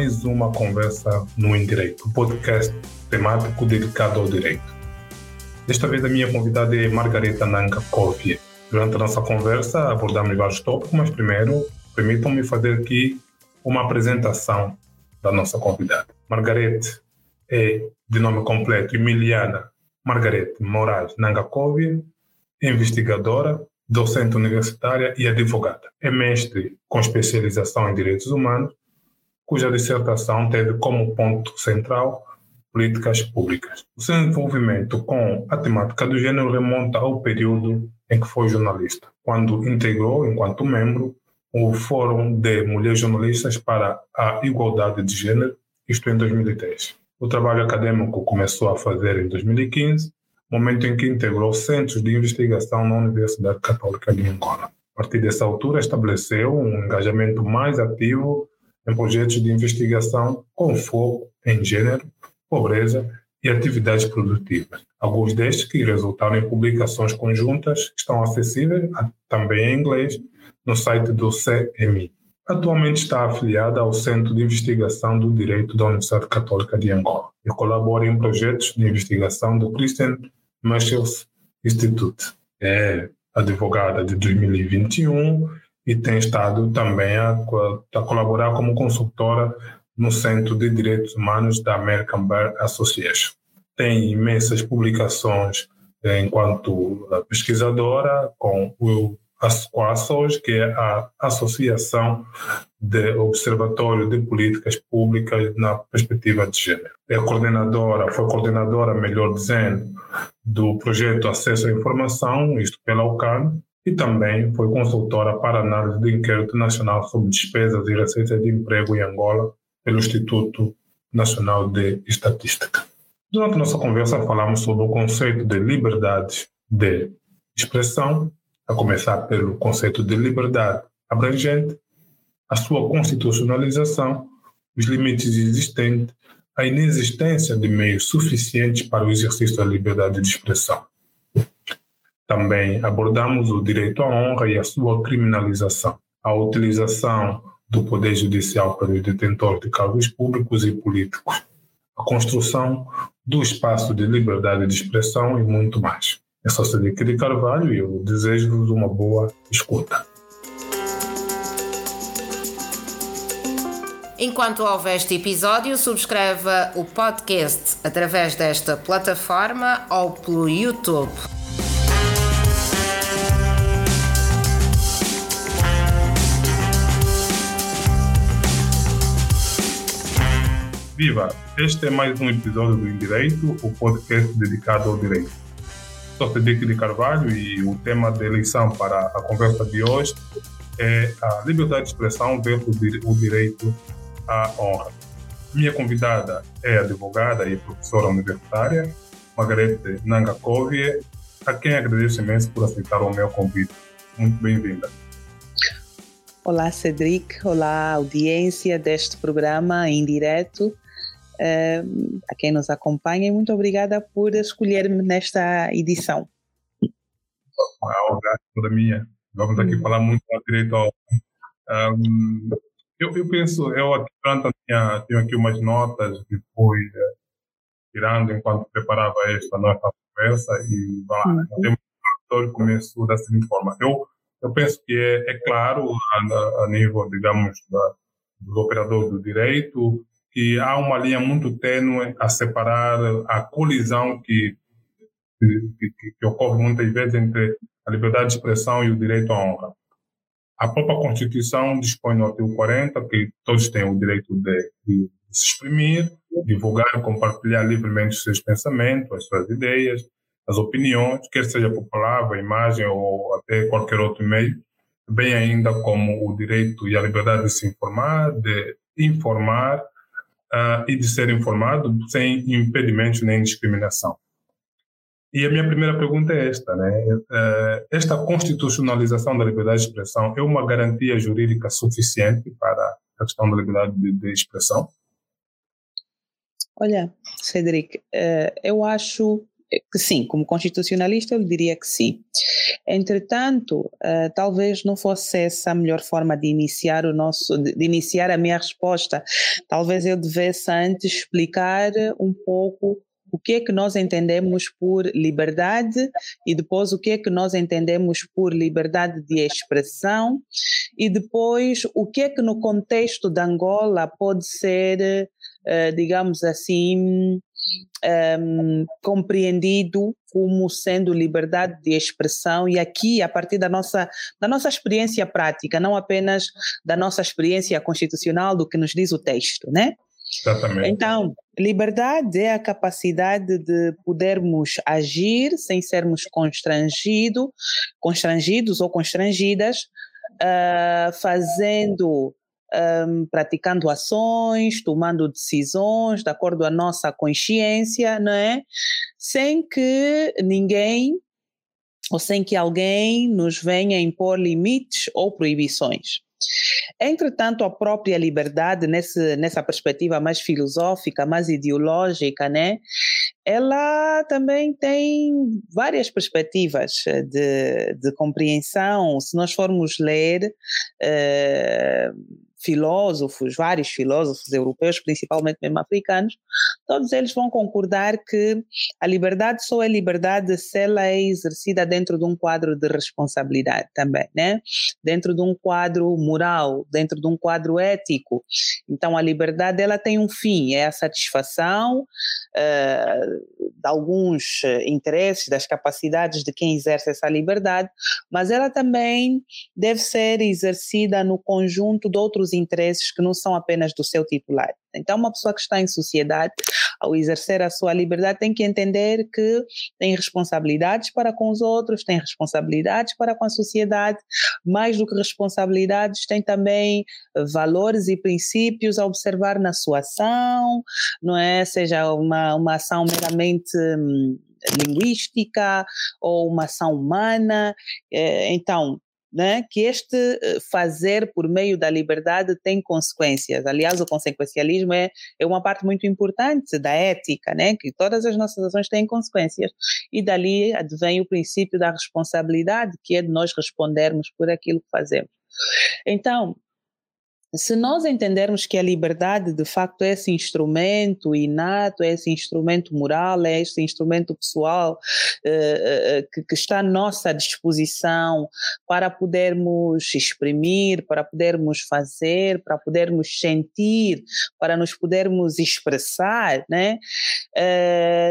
mais uma conversa no Indireito, um podcast temático dedicado ao direito. Desta vez a minha convidada é Margareta Nanka. Durante a nossa conversa abordamos vários tópicos, mas primeiro permitam-me fazer aqui uma apresentação da nossa convidada. Margarete é de nome completo Emiliana Margarete Moraes Nangakovia, investigadora, docente universitária e advogada. É mestre com especialização em direitos humanos, cuja dissertação teve como ponto central políticas públicas. O seu envolvimento com a temática do gênero remonta ao período em que foi jornalista, quando integrou, enquanto membro, o Fórum de Mulheres Jornalistas para a Igualdade de Gênero, isto em 2010. O trabalho acadêmico começou a fazer em 2015 momento em que integrou centros de investigação na Universidade Católica de Angola. A partir dessa altura, estabeleceu um engajamento mais ativo em projetos de investigação com foco em gênero, pobreza e atividades produtivas. Alguns destes que resultaram em publicações conjuntas estão acessíveis também em inglês no site do CMI. Atualmente está afiliada ao Centro de Investigação do Direito da Universidade Católica de Angola e colabora em projetos de investigação do Christian Machels Institute. É advogada de 2021 e tem estado também a, a colaborar como consultora no Centro de Direitos Humanos da American Bar Association. Tem imensas publicações é, enquanto pesquisadora com o ASCOASOS, que é a Associação de Observatório de Políticas Públicas na Perspectiva de Gênero. É coordenadora, foi coordenadora, melhor dizendo, do projeto Acesso à Informação, isto pela UCAN, e também foi consultora para análise do Inquérito Nacional sobre Despesas e Receitas de Emprego em Angola pelo Instituto Nacional de Estatística. Durante nossa conversa falamos sobre o conceito de liberdade de expressão, a começar pelo conceito de liberdade abrangente, a sua constitucionalização, os limites existentes a inexistência de meios suficientes para o exercício da liberdade de expressão. Também abordamos o direito à honra e a sua criminalização, a utilização do Poder Judicial pelos detentores de cargos públicos e políticos, a construção do espaço de liberdade de expressão e muito mais. Eu sou Cedric de Carvalho e eu desejo-vos uma boa escuta. Enquanto houve este episódio, subscreva o podcast através desta plataforma ou pelo YouTube. Viva! Este é mais um episódio do Indireito, o podcast dedicado ao direito. Sou Federico de Carvalho e o tema da eleição para a conversa de hoje é a liberdade de expressão versus o direito à honra. Minha convidada é advogada e professora universitária, Margarete Nangakovie, a quem agradeço imenso por aceitar o meu convite. Muito bem-vinda. Olá, Cedric. Olá, audiência deste programa em direto. Uh, a quem nos acompanha e muito obrigada por escolher-me nesta edição. A honra toda minha. Vamos aqui uhum. falar muito direito ao. Um, eu, eu penso, eu aqui durante tinha, tenho aqui umas notas que fui eh, tirando enquanto preparava esta nossa conversa e vai lá, uhum. temos um começou da seguinte forma. Eu, eu penso que é, é claro, a, a, nível, digamos, da, dos operadores do direito, que há uma linha muito tênue a separar a colisão que, que, que, ocorre muitas vezes entre a liberdade de expressão e o direito à honra. A própria Constituição dispõe no artigo 40 que todos têm o direito de, de se exprimir, divulgar compartilhar livremente os seus pensamentos, as suas ideias, as opiniões, quer seja por palavra, imagem ou até qualquer outro meio, bem ainda como o direito e a liberdade de se informar, de informar uh, e de ser informado sem impedimentos nem discriminação. E a minha primeira pergunta é esta, né? Eh, esta constitucionalização da liberdade de expressão é uma garantia jurídica suficiente para a questão da liberdade de, de expressão? Olha, Cedric, eh, eu acho sim, como constitucionalista eu diria que sim. Entretanto, uh, talvez não fosse essa a melhor forma de iniciar o nosso, de, de iniciar a minha resposta. Talvez eu devesse antes explicar um pouco o que é que nós entendemos por liberdade e depois o que é que nós entendemos por liberdade de expressão e depois o que é que no contexto da Angola pode ser, uh, digamos assim, um, compreendido como sendo liberdade de expressão e aqui a partir da nossa da nossa experiência prática, não apenas da nossa experiência constitucional do que nos diz o texto, né? Exatamente. Então, liberdade é a capacidade de podermos agir sem sermos constrangido, constrangidos ou constrangidas, uh, fazendo um, praticando ações, tomando decisões de acordo a nossa consciência, não é? Sem que ninguém ou sem que alguém nos venha impor limites ou proibições. Entretanto, a própria liberdade, nesse, nessa perspectiva mais filosófica, mais ideológica, né, ela também tem várias perspectivas de, de compreensão. Se nós formos ler. Uh, filósofos, vários filósofos europeus, principalmente mesmo africanos, todos eles vão concordar que a liberdade só é liberdade se ela é exercida dentro de um quadro de responsabilidade também, né? Dentro de um quadro moral, dentro de um quadro ético. Então a liberdade ela tem um fim, é a satisfação uh, de alguns interesses, das capacidades de quem exerce essa liberdade, mas ela também deve ser exercida no conjunto de outros interesses que não são apenas do seu titular. Então, uma pessoa que está em sociedade, ao exercer a sua liberdade, tem que entender que tem responsabilidades para com os outros, tem responsabilidades para com a sociedade, mais do que responsabilidades, tem também valores e princípios a observar na sua ação, não é? Seja uma, uma ação meramente hum, linguística ou uma ação humana. Eh, então, né, que este eh, fazer por meio da liberdade tem consequências. Aliás, o consequencialismo é, é uma parte muito importante da ética, né, que todas as nossas ações têm consequências. E dali advém o princípio da responsabilidade, que é de nós respondermos por aquilo que fazemos. Então, se nós entendermos que a liberdade de facto é esse instrumento inato, é esse instrumento moral, é esse instrumento pessoal uh, que, que, está à nossa disposição para podermos exprimir, para podermos fazer, para podermos sentir, para nos podermos expressar, né?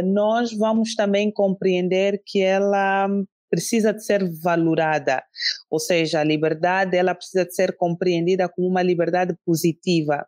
Nós vamos também compreender que ela precisa de ser valorada, ou seja, a liberdade ela precisa de ser compreendida como uma liberdade positiva,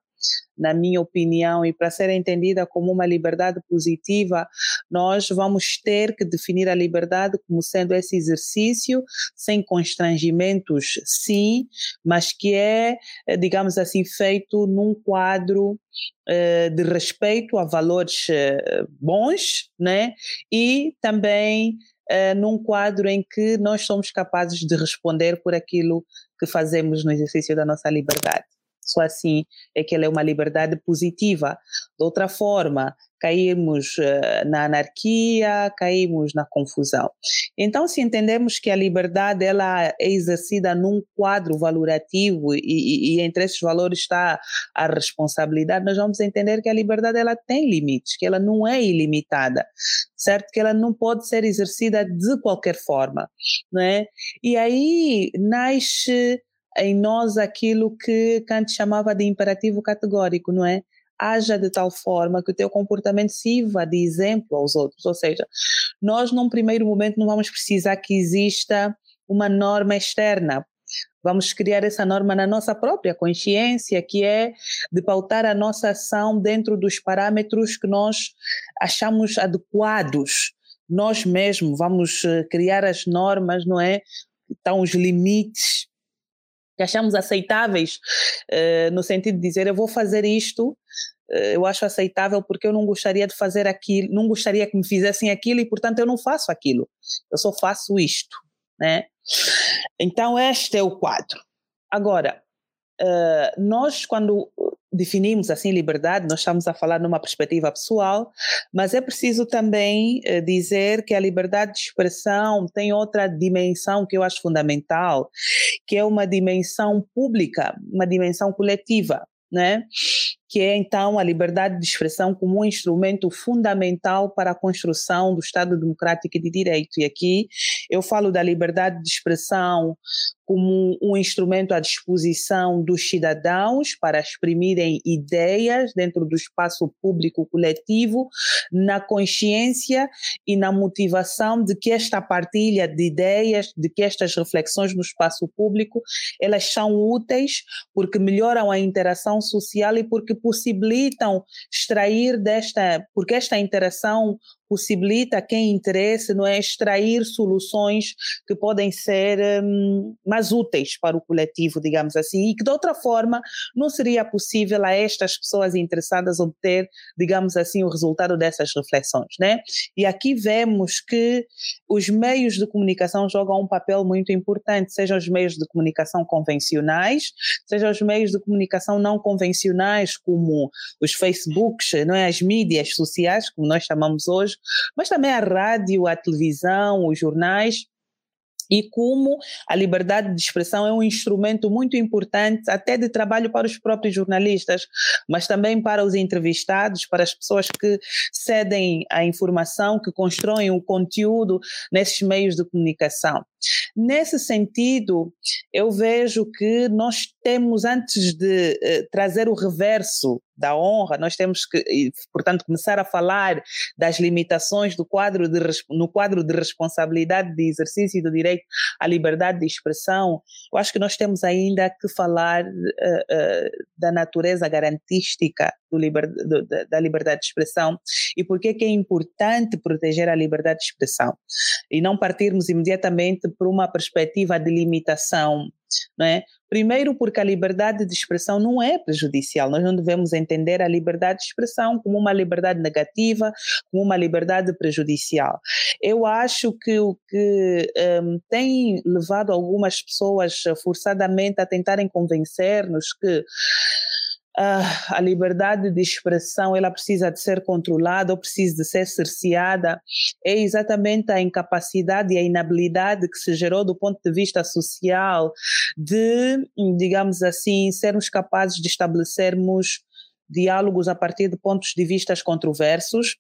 na minha opinião, e para ser entendida como uma liberdade positiva, nós vamos ter que definir a liberdade como sendo esse exercício sem constrangimentos, sim, mas que é, eh, digamos assim, feito num quadro eh, de respeito a valores eh, bons, né? E também uh, num quadro em que nós somos capazes de responder por aquilo que fazemos no exercício da nossa liberdade. Só assim é que ela é uma liberdade positiva. De outra forma, caímos uh, na anarquia, caímos na confusão. Então, se entendemos que a liberdade ela é exercida num quadro valorativo e, e, e, entre esses valores está a responsabilidade, nós vamos entender que a liberdade ela tem limites, que ela não é ilimitada, certo? Que ela não pode ser exercida de qualquer forma, não é? E aí nasce em nós aquilo que Kant chamava de imperativo categórico, não é? Haja de tal forma que o teu comportamento sirva de exemplo aos outros. Ou seja, nós num primeiro momento não vamos precisar que exista uma norma externa. Vamos criar essa norma na nossa própria consciência, que é de pautar a nossa ação dentro dos parâmetros que nós achamos adequados. Nós mesmos vamos eh, criar as normas, não é? Estão os limites que achamos aceitáveis, uh, no sentido de dizer eu vou fazer isto, uh, eu acho aceitável porque eu não gostaria de fazer aquilo, não gostaria que me fizessem aquilo e portanto eu não faço aquilo, eu só faço isto, né? Então este é o quadro. Agora, uh, nós quando definimos assim liberdade, nós estamos a falar numa perspectiva pessoal, mas é preciso também uh, dizer que a liberdade de expressão tem outra dimensão que eu acho fundamental, que é uma dimensão pública, uma dimensão coletiva, né? Que é então a liberdade de expressão como um instrumento fundamental para a construção do Estado democrático e de direito. E aqui eu falo da liberdade de expressão como um instrumento à disposição dos cidadãos para exprimirem ideias dentro do espaço público coletivo, na consciência e na motivação de que esta partilha de ideias, de que estas reflexões no espaço público, elas são úteis porque melhoram a interação social e porque possibilitam extrair desta, porque esta interação possibilita a quem interesse não é extrair soluções que podem ser um, mais úteis para o coletivo, digamos assim, e que de outra forma não seria possível a estas pessoas interessadas obter, digamos assim, o resultado dessas reflexões, né? E aqui vemos que os meios de comunicação jogam um papel muito importante, sejam os meios de comunicação convencionais, sejam os meios de comunicação não convencionais, como os Facebooks, não é? as mídias sociais, como nós chamamos hoje, mas também a rádio, a televisão, os jornais e como a liberdade de expressão é um instrumento muito importante até de trabalho para os próprios jornalistas, mas também para os entrevistados, para as pessoas que cedem a informação, que constroem o conteúdo nesses meios de comunicação. Nesse sentido, eu vejo que nós temos, antes de eh, trazer o reverso da honra, nós temos que, portanto, começar a falar das limitações do quadro de, no quadro de responsabilidade de exercício do direito à liberdade de expressão. Eu acho que nós temos ainda que falar uh, uh, da natureza garantística liber, do, da liberdade de expressão e por que é importante proteger a liberdade de expressão e não partirmos imediatamente por uma perspectiva de limitação não é? Primeiro, porque a liberdade de expressão não é prejudicial. Nós não devemos entender a liberdade de expressão como uma liberdade negativa, como uma liberdade prejudicial. Eu acho que o que um, tem levado algumas pessoas forçadamente a tentarem convencer-nos que Uh, a liberdade de expressão ela precisa de ser controlada ou precisa de ser cerceada. É exatamente a incapacidade e a inabilidade que se gerou do ponto de vista social de, digamos assim, sermos capazes de estabelecermos diálogos a partir de pontos de vista controversos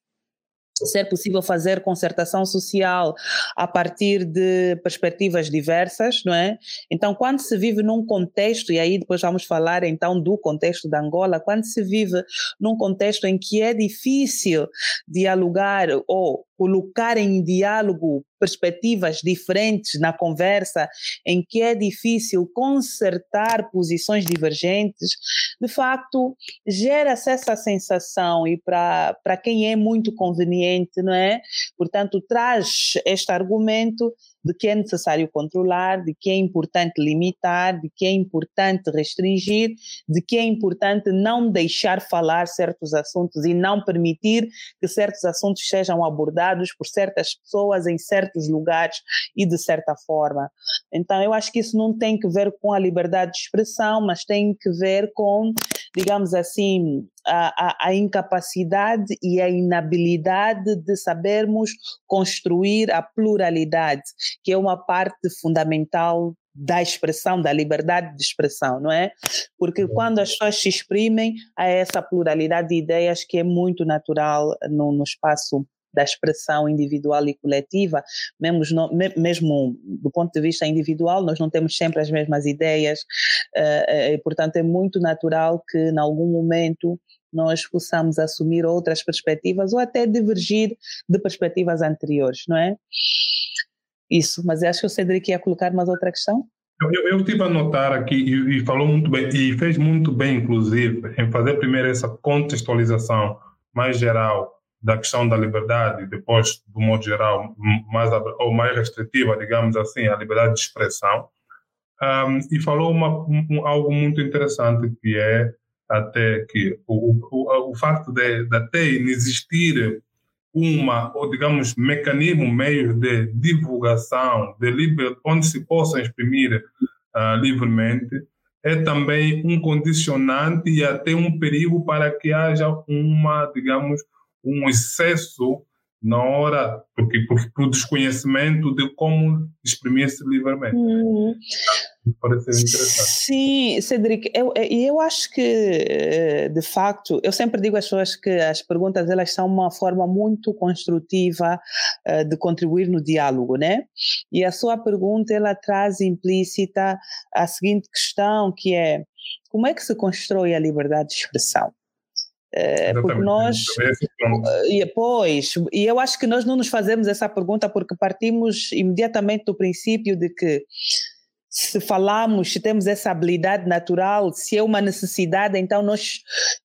ser possível fazer concertação social a partir de perspectivas diversas, não é? Então, quando se vive num contexto, e aí depois vamos falar então do contexto da Angola, quando se vive num contexto em que é difícil dialogar ou colocar em diálogo perspectivas diferentes na conversa, em que é difícil consertar posições divergentes, de facto, gera-se essa sensação e para quem é muito conveniente, não é? Portanto, traz este argumento de que é necessário controlar, de que é importante limitar, de que é importante restringir, de que é importante não deixar falar certos assuntos e não permitir que certos assuntos sejam abordados por certas pessoas em certos lugares e de certa forma. Então, eu acho que isso não tem que ver com a liberdade de expressão, mas tem que ver com, digamos assim, a, a, incapacidade e a inabilidade de sabermos construir a pluralidade, que é uma parte fundamental da expressão, da liberdade de expressão, não é? Porque quando as pessoas se exprimem, há essa pluralidade de ideias que é muito natural no, no espaço da expressão individual e coletiva, mesmo, mesmo do ponto de vista individual, nós não temos sempre as mesmas ideias, uh, uh, portanto é muito natural que em algum momento nós possamos assumir outras perspectivas ou até divergir de perspectivas anteriores, não é? Isso, mas acho que o Cedric ia colocar mais outra questão. Eu, eu, estive a notar aqui e, e, falou muito bem, e fez muito bem, inclusive, em fazer primeiro essa contextualização mais geral da questão da liberdade, depois, do modo geral, mais, ou mais restritiva, digamos assim, a liberdade de expressão. Um, e falou uma, um, algo muito interessante, que é até que o, o, o facto de, de até existir uma, ou digamos, mecanismo, meio de divulgação, de liber, onde se possa exprimir uh, livremente, é também um condicionante e até um perigo para que haja uma, digamos, um excesso na hora, porque, porque por desconhecimento de como exprimir-se livremente. Uhum. Parece interessante. Sim, Cedric, eu, eu acho que, eh, de facto, eu sempre digo às pessoas que as perguntas elas são uma forma muito construtiva uh, de contribuir no diálogo, né? E a sua pergunta, ela traz implícita a seguinte questão, que é como é que se constrói a liberdade de expressão? É, porque nós e depois e eu acho que nós não nos fazemos essa pergunta porque partimos imediatamente do princípio de que se falamos, se temos essa habilidade natural, se é uma necessidade, então nós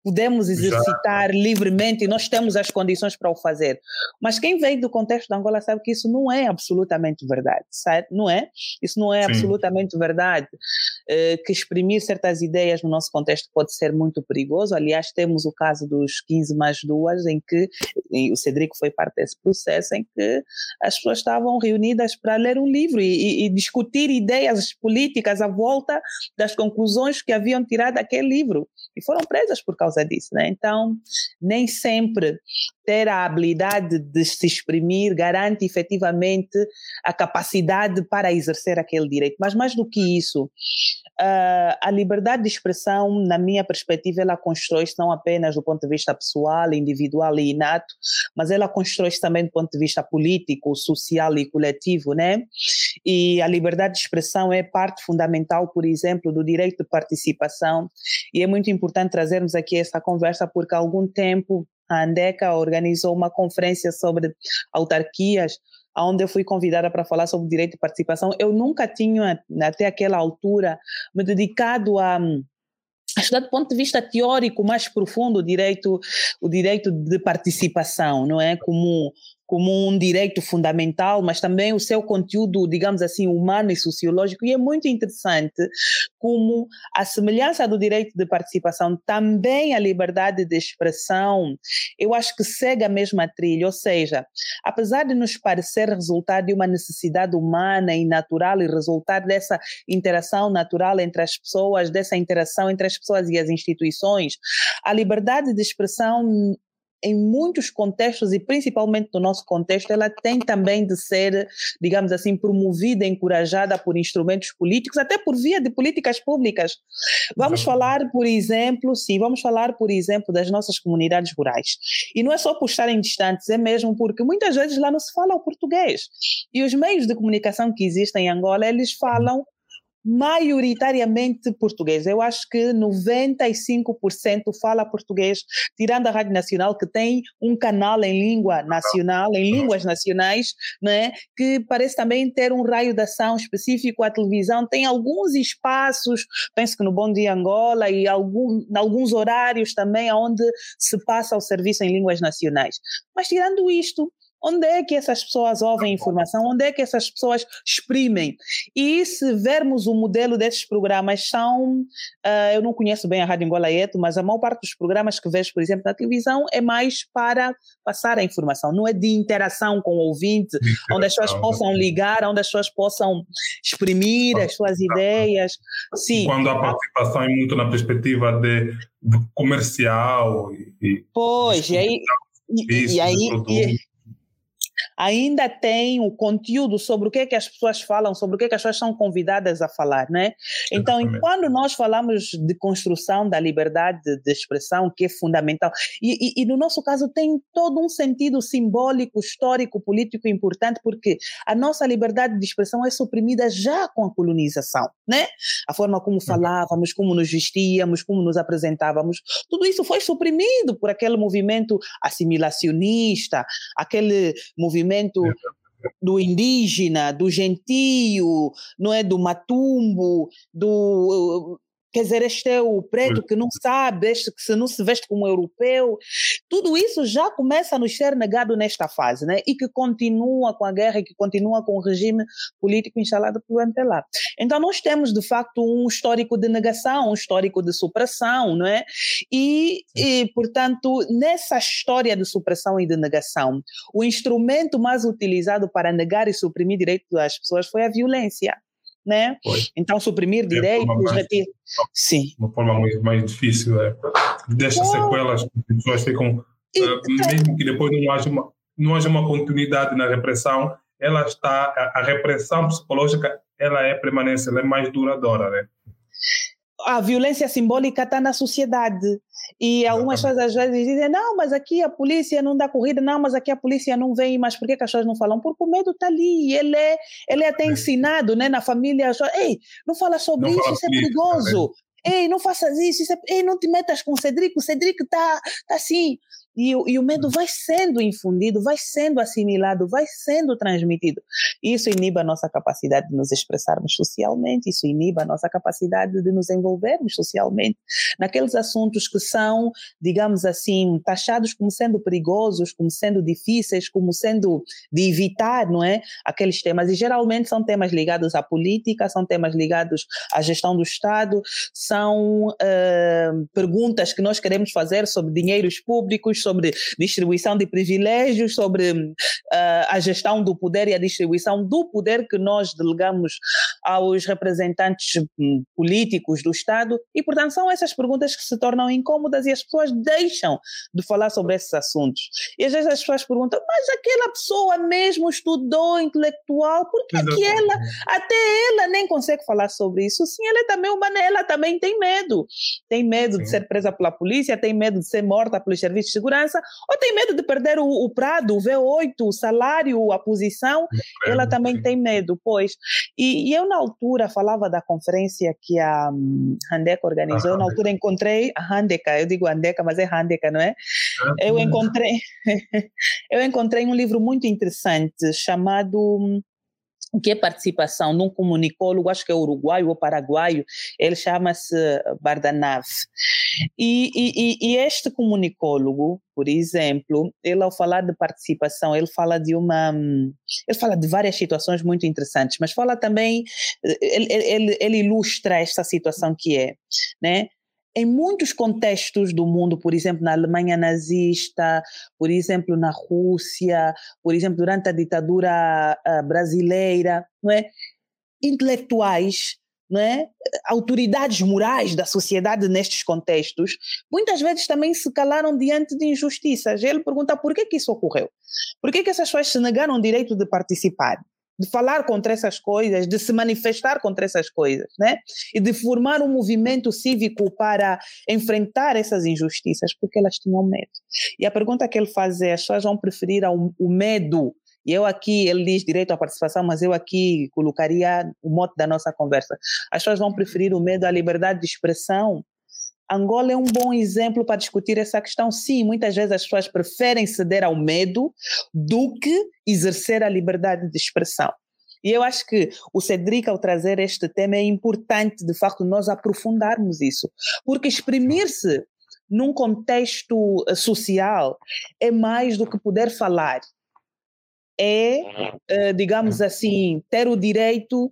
podemos exercitar Já. livremente e nós temos as condições para o fazer. Mas quem vem do contexto da Angola sabe que isso não é absolutamente verdade, sabe? Não é? Isso não é Sim. absolutamente verdade. Eh, que exprimir certas ideias no nosso contexto pode ser muito perigoso. Aliás, temos o caso dos 15 mais duas, em que o Cedrico foi parte desse processo, em que as pessoas estavam reunidas para ler um livro e, e, e discutir ideias políticas à volta das conclusões que haviam tirado daquele livro. E foram presas por causa causa disso, né? Então, nem sempre ter a habilidade de se exprimir garante efetivamente a capacidade para exercer aquele direito. Mas mais do que isso, uh, a liberdade de expressão, na minha perspectiva, ela constrói-se não apenas do ponto de vista pessoal, individual e inato, mas ela constrói-se também do ponto de vista político, social e coletivo, né? E a liberdade de expressão é parte fundamental, por exemplo, do direito de participação, e é muito importante trazermos aqui essa conversa porque há algum tempo a Andeca organizou uma conferência sobre autarquias, onde eu fui convidada para falar sobre direito de participação. Eu nunca tinha, até aquela altura, me dedicado a estudar do ponto de vista teórico mais profundo o direito o direito de participação não é como como um direito fundamental, mas também o seu conteúdo, digamos assim, humano e sociológico. E é muito interessante como a semelhança do direito de participação, também a liberdade de expressão, eu acho que segue a mesma trilha. Ou seja, apesar de nos parecer resultar de uma necessidade humana e natural e resultar dessa interação natural entre as pessoas, dessa interação entre as pessoas e as instituições, a liberdade de expressão em muitos contextos e principalmente no nosso contexto, ela tem também de ser, digamos assim, promovida, encorajada por instrumentos políticos, até por via de políticas públicas. Vamos falar, por exemplo, sim, vamos falar, por exemplo, das nossas comunidades rurais. E não é só por estarem distantes, é mesmo porque muitas vezes lá não se fala o português. E os meios de comunicação que existem em Angola, eles falam maioritariamente português. Eu acho que 95% fala português, tirando a Rádio Nacional, que tem um canal em língua nacional, em línguas nacionais, né, que parece também ter um raio de ação específico. A televisão tem alguns espaços, penso que no Bom Dia Angola e algum, alguns horários também, onde se passa o serviço em línguas nacionais. Mas tirando isto, Onde é que essas pessoas ouvem informação? Onde é que essas pessoas exprimem? E se vermos o modelo desses programas, são. Uh, eu não conheço bem a Rádio Angola Eto, mas a maior parte dos programas que vejo, por exemplo, na televisão, é mais para passar a informação, não é de interação com o ouvinte, onde as pessoas possam ligar, onde as pessoas possam exprimir as suas ideias. Sim. Quando a participação é muito na perspectiva de, de comercial. E, pois, e aí. E, e aí, ainda tem o conteúdo sobre o que é que as pessoas falam, sobre o que é que as pessoas são convidadas a falar, né? Então, quando nós falamos de construção da liberdade de expressão, que é fundamental, e, e, e, no nosso caso tem todo um sentido simbólico, histórico, político importante, porque a nossa liberdade de expressão é suprimida já com a colonização, né? A forma como uhum. falávamos, como nos vestíamos, como nos apresentávamos, tudo isso foi suprimido por aquele movimento assimilacionista, aquele movimento movimento do indígena, do gentio, não é? Do matumbo, do Quer dizer, este é o preto que não sabe, este que se não se veste como europeu. Tudo isso já começa a nos ser negado nesta fase, né? E que continua com a guerra e que continua com o regime político instalado por lá. Então, nós temos, de facto, um histórico de negação, um histórico de supressão, não é? E, e, portanto, nessa história de supressão e de negação, o instrumento mais utilizado para negar e suprimir direitos das pessoas foi a violência né? Então, suprimir direitos, mais, retirar. Sim. Uma forma mais, mais difícil, é. Deixa sequelas, as pessoas ficam. E, uh, mesmo que depois não haja, uma, não haja uma continuidade na repressão, ela está. A, a repressão psicológica ela é permanente, ela é mais duradoura, né? A violência simbólica está na sociedade. E algumas pessoas às vezes dizem, não, mas aqui a polícia não dá corrida, não, mas aqui a polícia não vem, mas por que, que as pessoas não falam? Porque o medo está ali, ele é, ele é até ensinado né, na família, ei, não fala sobre não isso, fala isso é perigoso. Ei, não faças isso, isso é, ei, não te metas com o Cedrico, o Cedrico está tá assim. E, e, o medo vai sendo infundido, vai sendo assimilado, vai sendo transmitido. Isso inibe a nossa capacidade de nos expressarmos socialmente, isso inibe a nossa capacidade de nos envolvermos socialmente naqueles assuntos que são, digamos assim, taxados como sendo perigosos, como sendo difíceis, como sendo de evitar, não é? Aqueles temas. E geralmente são temas ligados à política, são temas ligados à gestão do Estado, são uh, perguntas que nós queremos fazer sobre dinheiros públicos, sobre distribuição de privilégios, sobre uh, a gestão do poder e a distribuição do poder que nós delegamos aos representantes um, políticos do Estado. E, portanto, são essas perguntas que se tornam incômodas e as pessoas deixam de falar sobre esses assuntos. E às vezes as pessoas perguntam, mas aquela pessoa mesmo estudou intelectual, por que, que ela, até ela nem consegue falar sobre isso? Sim, ela é também humana, ela também tem medo. Tem medo Sim. de ser presa pela polícia, tem medo de ser morta pelos serviços de segurança segurança, ou tem medo de perder o, o Prado, o V8, o salário, a posição, ela também tem medo, pois. E, e, eu, na altura, falava da conferência que a um, Handeca organizou, na altura encontrei a Handeca, eu digo Handeca, mas é Handeca, não é? Eu encontrei, eu encontrei um livro muito interessante chamado hum, o que é participação num comunicólogo, acho que é uruguaio ou paraguaio, ele chama-se Bardanav. E, e, e, este comunicólogo, por exemplo, ele ao falar de participação, ele fala de uma, ele fala de várias situações muito interessantes, mas fala também, ele, ele, ele ilustra esta situação que é, né? Em muitos contextos do mundo, por exemplo, na Alemanha nazista, por exemplo, na Rússia, por exemplo, durante a ditadura uh, brasileira, não é? intelectuais, não é? autoridades morais da sociedade nestes contextos, muitas vezes também se calaram diante de injustiças. Ele pergunta por que, que isso ocorreu? Por que, que essas pessoas se negaram o direito de participar? De falar contra essas coisas, de se manifestar contra essas coisas, né? E de formar um movimento cívico para enfrentar essas injustiças, porque elas tinham medo. E a pergunta que ele faz é: as pessoas vão preferir o medo? E eu aqui, ele diz direito à participação, mas eu aqui colocaria o mote da nossa conversa. As pessoas vão preferir o medo à liberdade de expressão Angola é um bom exemplo para discutir essa questão. Sim, muitas vezes as pessoas preferem ceder ao medo do que exercer a liberdade de expressão. E eu acho que o Cedric, ao trazer este tema, é importante, de facto, nós aprofundarmos isso. Porque exprimir-se num contexto eh, social é mais do que poder falar. É, eh, digamos assim, ter o direito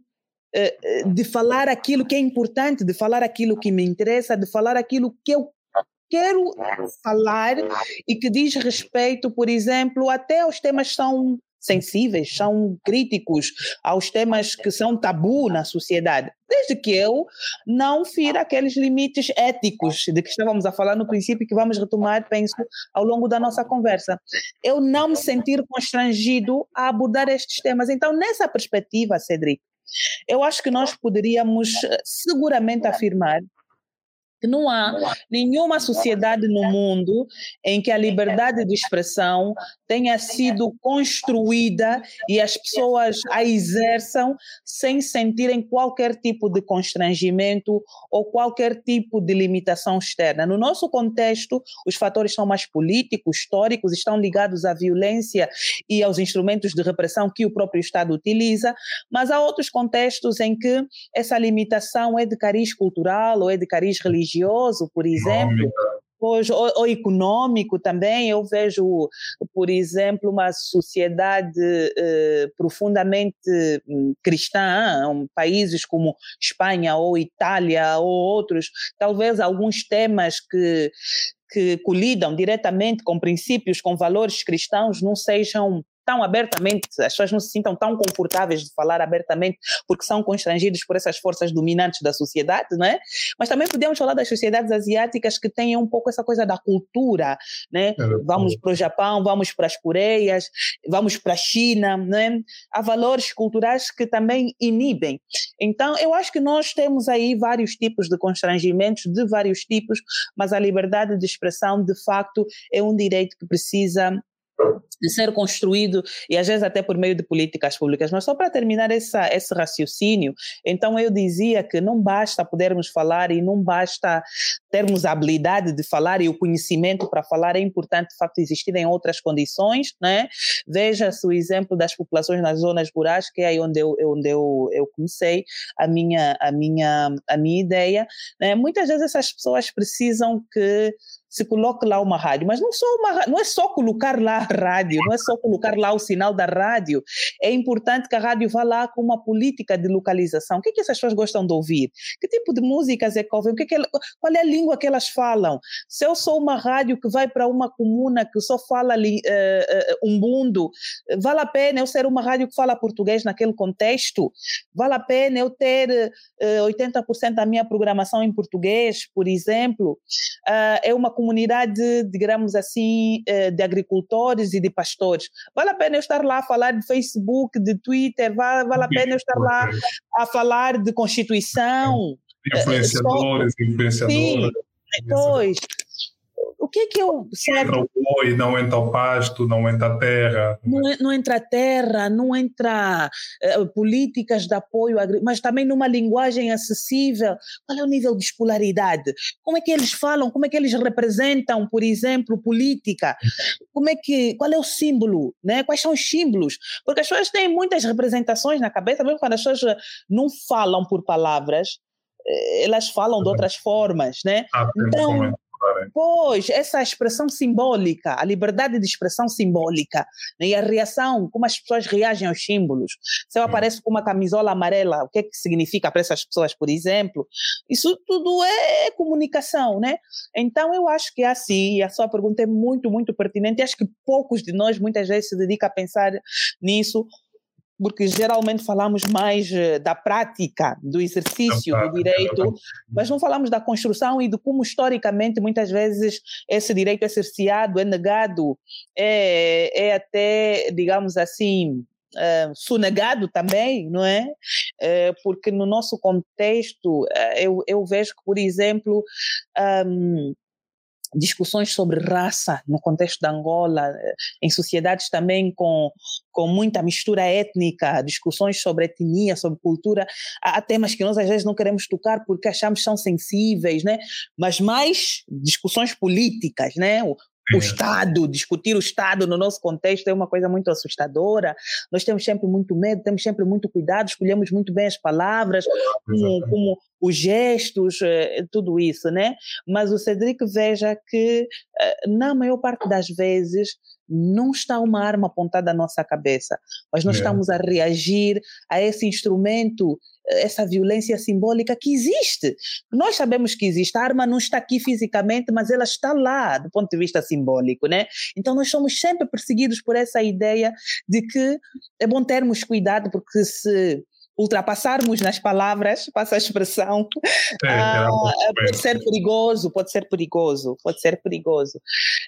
de falar aquilo que é importante, de falar aquilo que me interessa, de falar aquilo que eu quero falar e que diz respeito, por exemplo, até aos temas que são sensíveis, são críticos aos temas que são tabu na sociedade, desde que eu não fira aqueles limites éticos de que estávamos a falar no princípio que vamos retomar, penso, ao longo da nossa conversa. Eu não me sentir constrangido a abordar estes temas. Então, nessa perspectiva, Cedric, eu acho que nós poderíamos eh, seguramente afirmar que não há nenhuma sociedade no mundo em que a liberdade de expressão tenha sido construída e as pessoas a exerçam sem sentirem qualquer tipo de constrangimento ou qualquer tipo de limitação externa. No nosso contexto, os fatores são mais políticos, históricos, estão ligados à violência e aos instrumentos de repressão que o próprio Estado utiliza, mas há outros contextos em que essa limitação é de cariz cultural ou é de cariz religioso religioso, por exemplo, ou, ou, econômico também, eu vejo, por exemplo, uma sociedade eh, profundamente hum, cristã, um, países como Espanha ou Itália ou outros, talvez alguns temas que, que colidam diretamente com princípios, com valores cristãos, não sejam tão abertamente, as pessoas não se sintam tão confortáveis de falar abertamente porque são constrangidos por essas forças dominantes da sociedade, né? Mas também podemos falar das sociedades asiáticas que têm um pouco essa coisa da cultura, né? Vamos para o Japão, vamos para as Coreias, vamos para a China, né? Há valores culturais que também inibem. Então, eu acho que nós temos aí vários tipos de constrangimentos, de vários tipos, mas a liberdade de expressão, de facto, é um direito que precisa de ser construído e às vezes até por meio de políticas públicas. Mas só para terminar essa, esse raciocínio, então eu dizia que não basta podermos falar e não basta termos a habilidade de falar e o conhecimento para falar, é importante de facto existirem outras condições, né? Veja-se o exemplo das populações nas zonas rurais, que é aí onde eu, onde eu, eu comecei a minha, a minha, a minha ideia. Né? Muitas vezes essas pessoas precisam que se coloque lá uma rádio, mas não, só uma, não é só colocar lá a rádio, não é só colocar lá o sinal da rádio, é importante que a rádio vá lá com uma política de localização. O que, é que essas pessoas gostam de ouvir? Que tipo de músicas é que ouvem? O que é que, qual é a língua que elas falam? Se eu sou uma rádio que vai para uma comuna que só fala uh, umbundo, vale a pena eu ser uma rádio que fala português naquele contexto? Vale a pena eu ter uh, 80% da minha programação em português, por exemplo? Uh, é uma comunidade, digamos assim, eh, de agricultores e de pastores. Vale a pena eu estar lá a falar de Facebook, de Twitter, vale, vale a pena eu estar lá a falar de Constituição. Influenciadores, influenciadoras. Sim, pois o que é que eu. Certo? Entra o boi, não entra o pasto, não entra a terra. Não, não entra a terra, não entra uh, políticas de apoio, mas também numa linguagem acessível. Qual é o nível de escolaridade? Como é que eles falam? Como é que eles representam, por exemplo, política? Como é que, qual é o símbolo? Né? Quais são os símbolos? Porque as pessoas têm muitas representações na cabeça, mesmo quando as pessoas não falam por palavras, eh, elas falam de outras formas, né? Ah, então, Pois, essa expressão simbólica, a liberdade de expressão simbólica né, e a reação, como as pessoas reagem aos símbolos. Se eu apareço com uma camisola amarela, o que é que significa para essas pessoas, por exemplo? Isso tudo é comunicação, né? Então eu acho que é assim, e a sua pergunta é muito, muito pertinente, e acho que poucos de nós muitas vezes se dedicam a pensar nisso, porque geralmente falamos mais eh, da prática, do exercício do direito, mas não falamos da construção e de como historicamente muitas vezes esse direito é cerceado, é negado, é, é até, digamos assim, Uh, sonegado também, não é? Uh, porque no nosso contexto, uh, eu, eu vejo que, por exemplo, um, discussões sobre raça no contexto da Angola, eh, em sociedades também com, com muita mistura étnica, discussões sobre etnia, sobre cultura, há temas que nós às vezes não queremos tocar porque achamos que são sensíveis, né? mas mais discussões políticas, né? o é. Estado, discutir o Estado no nosso contexto é uma coisa muito assustadora. Nós temos sempre muito medo, temos sempre muito cuidado, escolhemos muito bem as palavras, como, como os gestos, eh, tudo isso, né? Mas o Cedric veja que, eh, na maior parte das vezes, não está uma arma apontada à nossa cabeça, mas nós é. estamos a reagir a esse instrumento, essa violência simbólica que existe. Nós sabemos que existe, a arma não está aqui fisicamente, mas ela está lá do ponto de vista simbólico, né? Então nós somos sempre perseguidos por essa ideia de que é bom termos cuidado, porque se ultrapassarmos nas palavras, passa a expressão, é, ah, pode ser perigoso, pode ser perigoso, pode ser perigoso.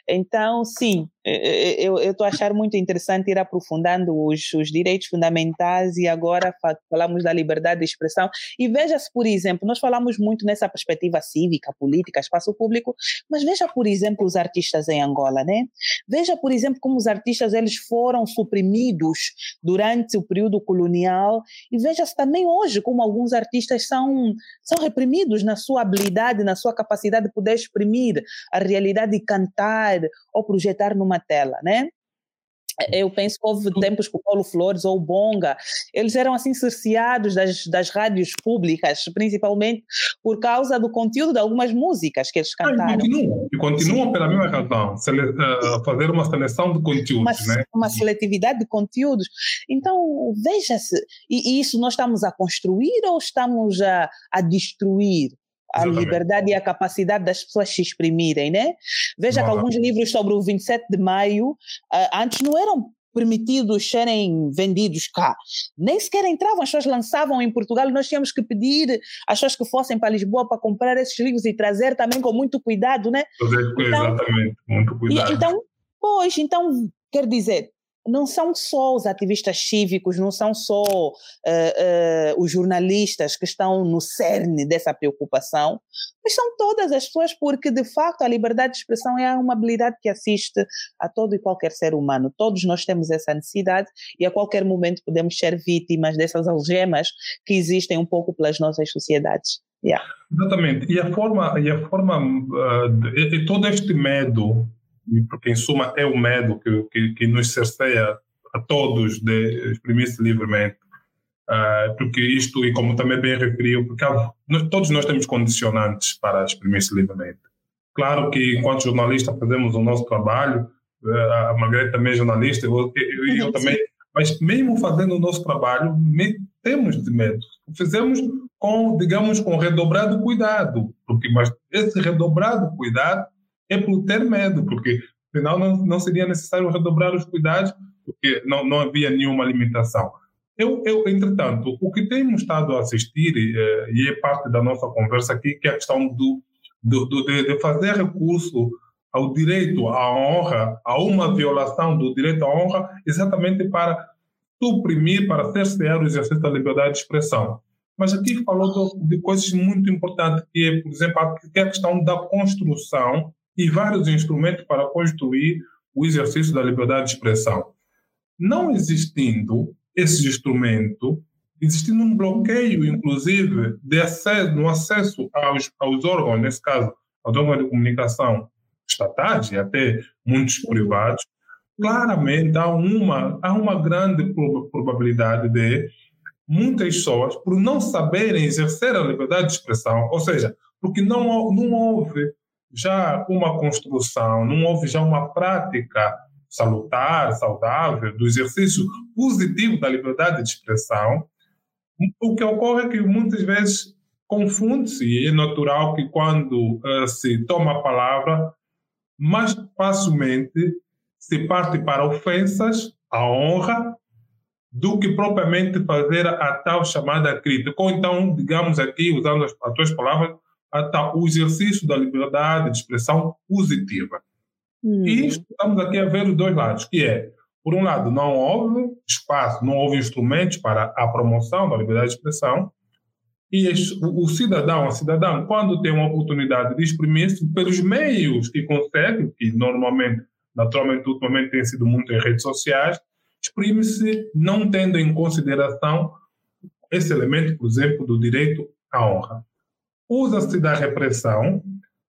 Então, sim, eu estou a achar muito interessante ir aprofundando os, os, direitos fundamentais e agora falamos da liberdade de expressão. E veja-se, por exemplo, nós falamos muito nessa perspectiva cívica, política, espaço público, mas veja, por exemplo, os artistas em Angola, né? Veja, por exemplo, como os artistas eles foram suprimidos durante o período colonial e também hoje como alguns artistas são, são reprimidos na sua habilidade, na sua capacidade de poder exprimir a realidade e cantar ou projetar numa uma tela, né? Eu penso que houve tempos com o Paulo Flores ou o Bonga, eles eram assim cerceados das, das rádios públicas, principalmente por causa do conteúdo de algumas músicas que eles cantaram. e continuam, e continuam pela mesma razão, a fazer uma seleção de conteúdos, uma, né? Uma seletividade de conteúdos. Então, veja-se, e, e, isso nós estamos a construir ou estamos a, a destruir? A Exatamente. liberdade e a capacidade das pessoas se exprimirem, né? Veja que alguns livros sobre o 27 de maio uh, antes não eram permitidos serem vendidos cá. Nem sequer entravam, as pessoas lançavam em Portugal e nós tínhamos que pedir às pessoas que fossem para Lisboa para comprar esses livros e trazer também com muito cuidado, né? Então, Exatamente, muito cuidado. E, então, pois, então, quer dizer, não são só os ativistas cívicos, não são só uh, uh, os jornalistas que estão no cerne dessa preocupação, mas são todas as pessoas, porque de facto a liberdade de expressão é uma habilidade que assiste a todo e qualquer ser humano. Todos nós temos essa necessidade e a qualquer momento podemos ser vítimas dessas algemas que existem um pouco pelas nossas sociedades. Yeah. Exatamente. E a forma, e a forma, uh, e todo este medo porque em suma é o medo que, que, que nos cerceia a todos de exprimir-se livremente. Uh, porque isto, e como também bem referiu, porque nós, todos nós temos condicionantes para exprimir-se livremente. Claro que, enquanto jornalista, fazemos o nosso trabalho, uh, a Margareta também é jornalista, eu, eu, eu uhum, também, mas mesmo fazendo o nosso trabalho, me, temos de medo. Fizemos com, digamos, com redobrado cuidado, porque mas esse redobrado cuidado é por ter medo, porque senão não, não seria necessário redobrar os cuidados, porque não, não havia nenhuma limitação. Eu, eu, entretanto, o que temos estado a assistir, eh, e é parte da nossa conversa aqui, que é a questão do, do, do de, fazer recurso ao direito à honra, a uma violação do direito à honra, exatamente para suprimir, para cercear o exercício da liberdade de expressão. Mas aqui falou de, coisas muito importantes, que é, por exemplo, que é a questão da construção e vários instrumentos para construir o exercício da liberdade de expressão. Não existindo esse instrumento, existindo um bloqueio, inclusive, de acesso, no acesso aos, aos órgãos, nesse caso, aos órgãos de comunicação estatais e até muitos privados, claramente há uma, há uma grande probabilidade de muitas pessoas, por não saberem exercer a liberdade de expressão, ou seja, porque não, não houve já uma construção, não houve já uma prática salutar, saudável, do exercício positivo da liberdade de expressão, o que ocorre é que muitas vezes confunde-se, e é natural que quando uh, se toma a palavra, mais facilmente se parte para ofensas à honra do que propriamente fazer a tal chamada crítica. Ou então, digamos aqui, usando as, as tuas palavras, o exercício da liberdade de expressão positiva. Hum. E estamos aqui a ver os dois lados, que é, por um lado, não houve espaço, não houve instrumentos para a promoção da liberdade de expressão, e o cidadão, a cidadã, quando tem uma oportunidade de exprimir-se pelos meios que consegue, que normalmente, naturalmente, ultimamente tem sido muito em redes sociais, exprime-se não tendo em consideração esse elemento, por exemplo, do direito à honra usa-se da repressão,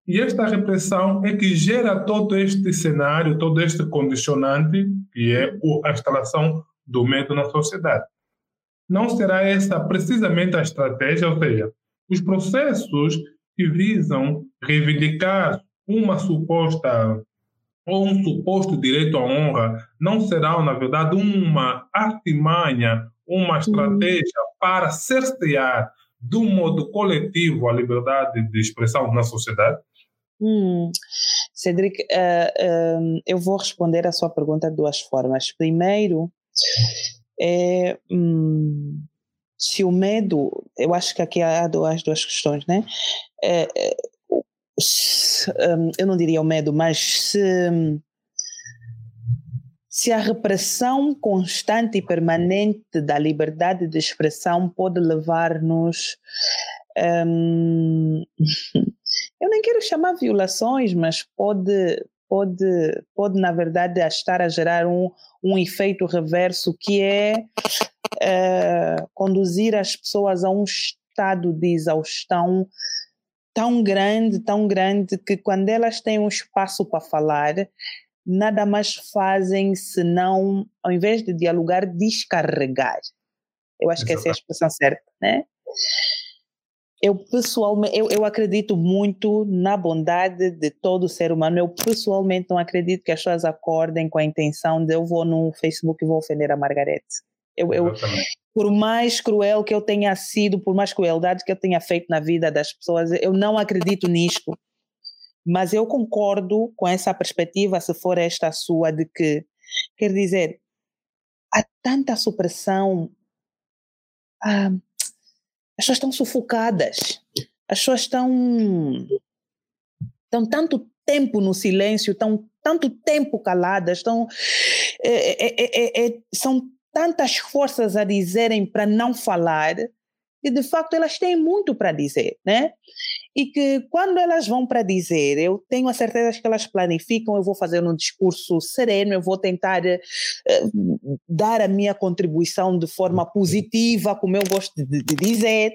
e esta repressão é que gera todo este cenário, todo este condicionante, que é a instalação do medo na sociedade. Não será essa precisamente a estratégia, ou seja, os processos que visam reivindicar uma suposta ou um suposto direito à honra não serão, na verdade, uma artimanha, uma estratégia para cercear de um modo coletivo a liberdade de expressão na sociedade? Hum. Cedric, uh, uh, eu vou responder a sua pergunta de duas formas. Primeiro, é, hum, se o medo, eu acho que aqui há duas, duas questões, né? É, é se, um, eu não diria o medo, mas se hum, se a repressão constante e permanente da liberdade de expressão pode levar-nos. Um, eu nem quero chamar violações, mas pode, pode, pode na verdade, estar a gerar um, um efeito reverso que é uh, conduzir as pessoas a um estado de exaustão tão grande, tão grande, que quando elas têm um espaço para falar, nada mais fazem senão, ao invés de dialogar, descarregar. Eu acho que essa é a expressão certa, né? Eu pessoalmente, eu, eu acredito muito na bondade de todo ser humano. Eu pessoalmente não acredito que as pessoas acordem com a intenção de eu vou no Facebook e vou ofender a Margarete. Eu, eu, por mais cruel que eu tenha sido, por mais crueldade que eu tenha feito na vida das pessoas, eu não acredito nisto. Mas eu concordo com essa perspectiva, se for esta sua, de que, quer dizer, há tanta supressão. Ah, as pessoas estão sufocadas. As pessoas estão, estão tanto tempo no silêncio, estão tanto tempo caladas, estão, é, é, é, são tantas forças a dizerem para não falar e de facto elas têm muito para dizer, né? E que quando elas vão para dizer, eu tenho a certeza que elas planificam, eu vou fazer um discurso sereno, eu vou tentar uh, dar a minha contribuição de forma positiva, como eu gosto de, de dizer.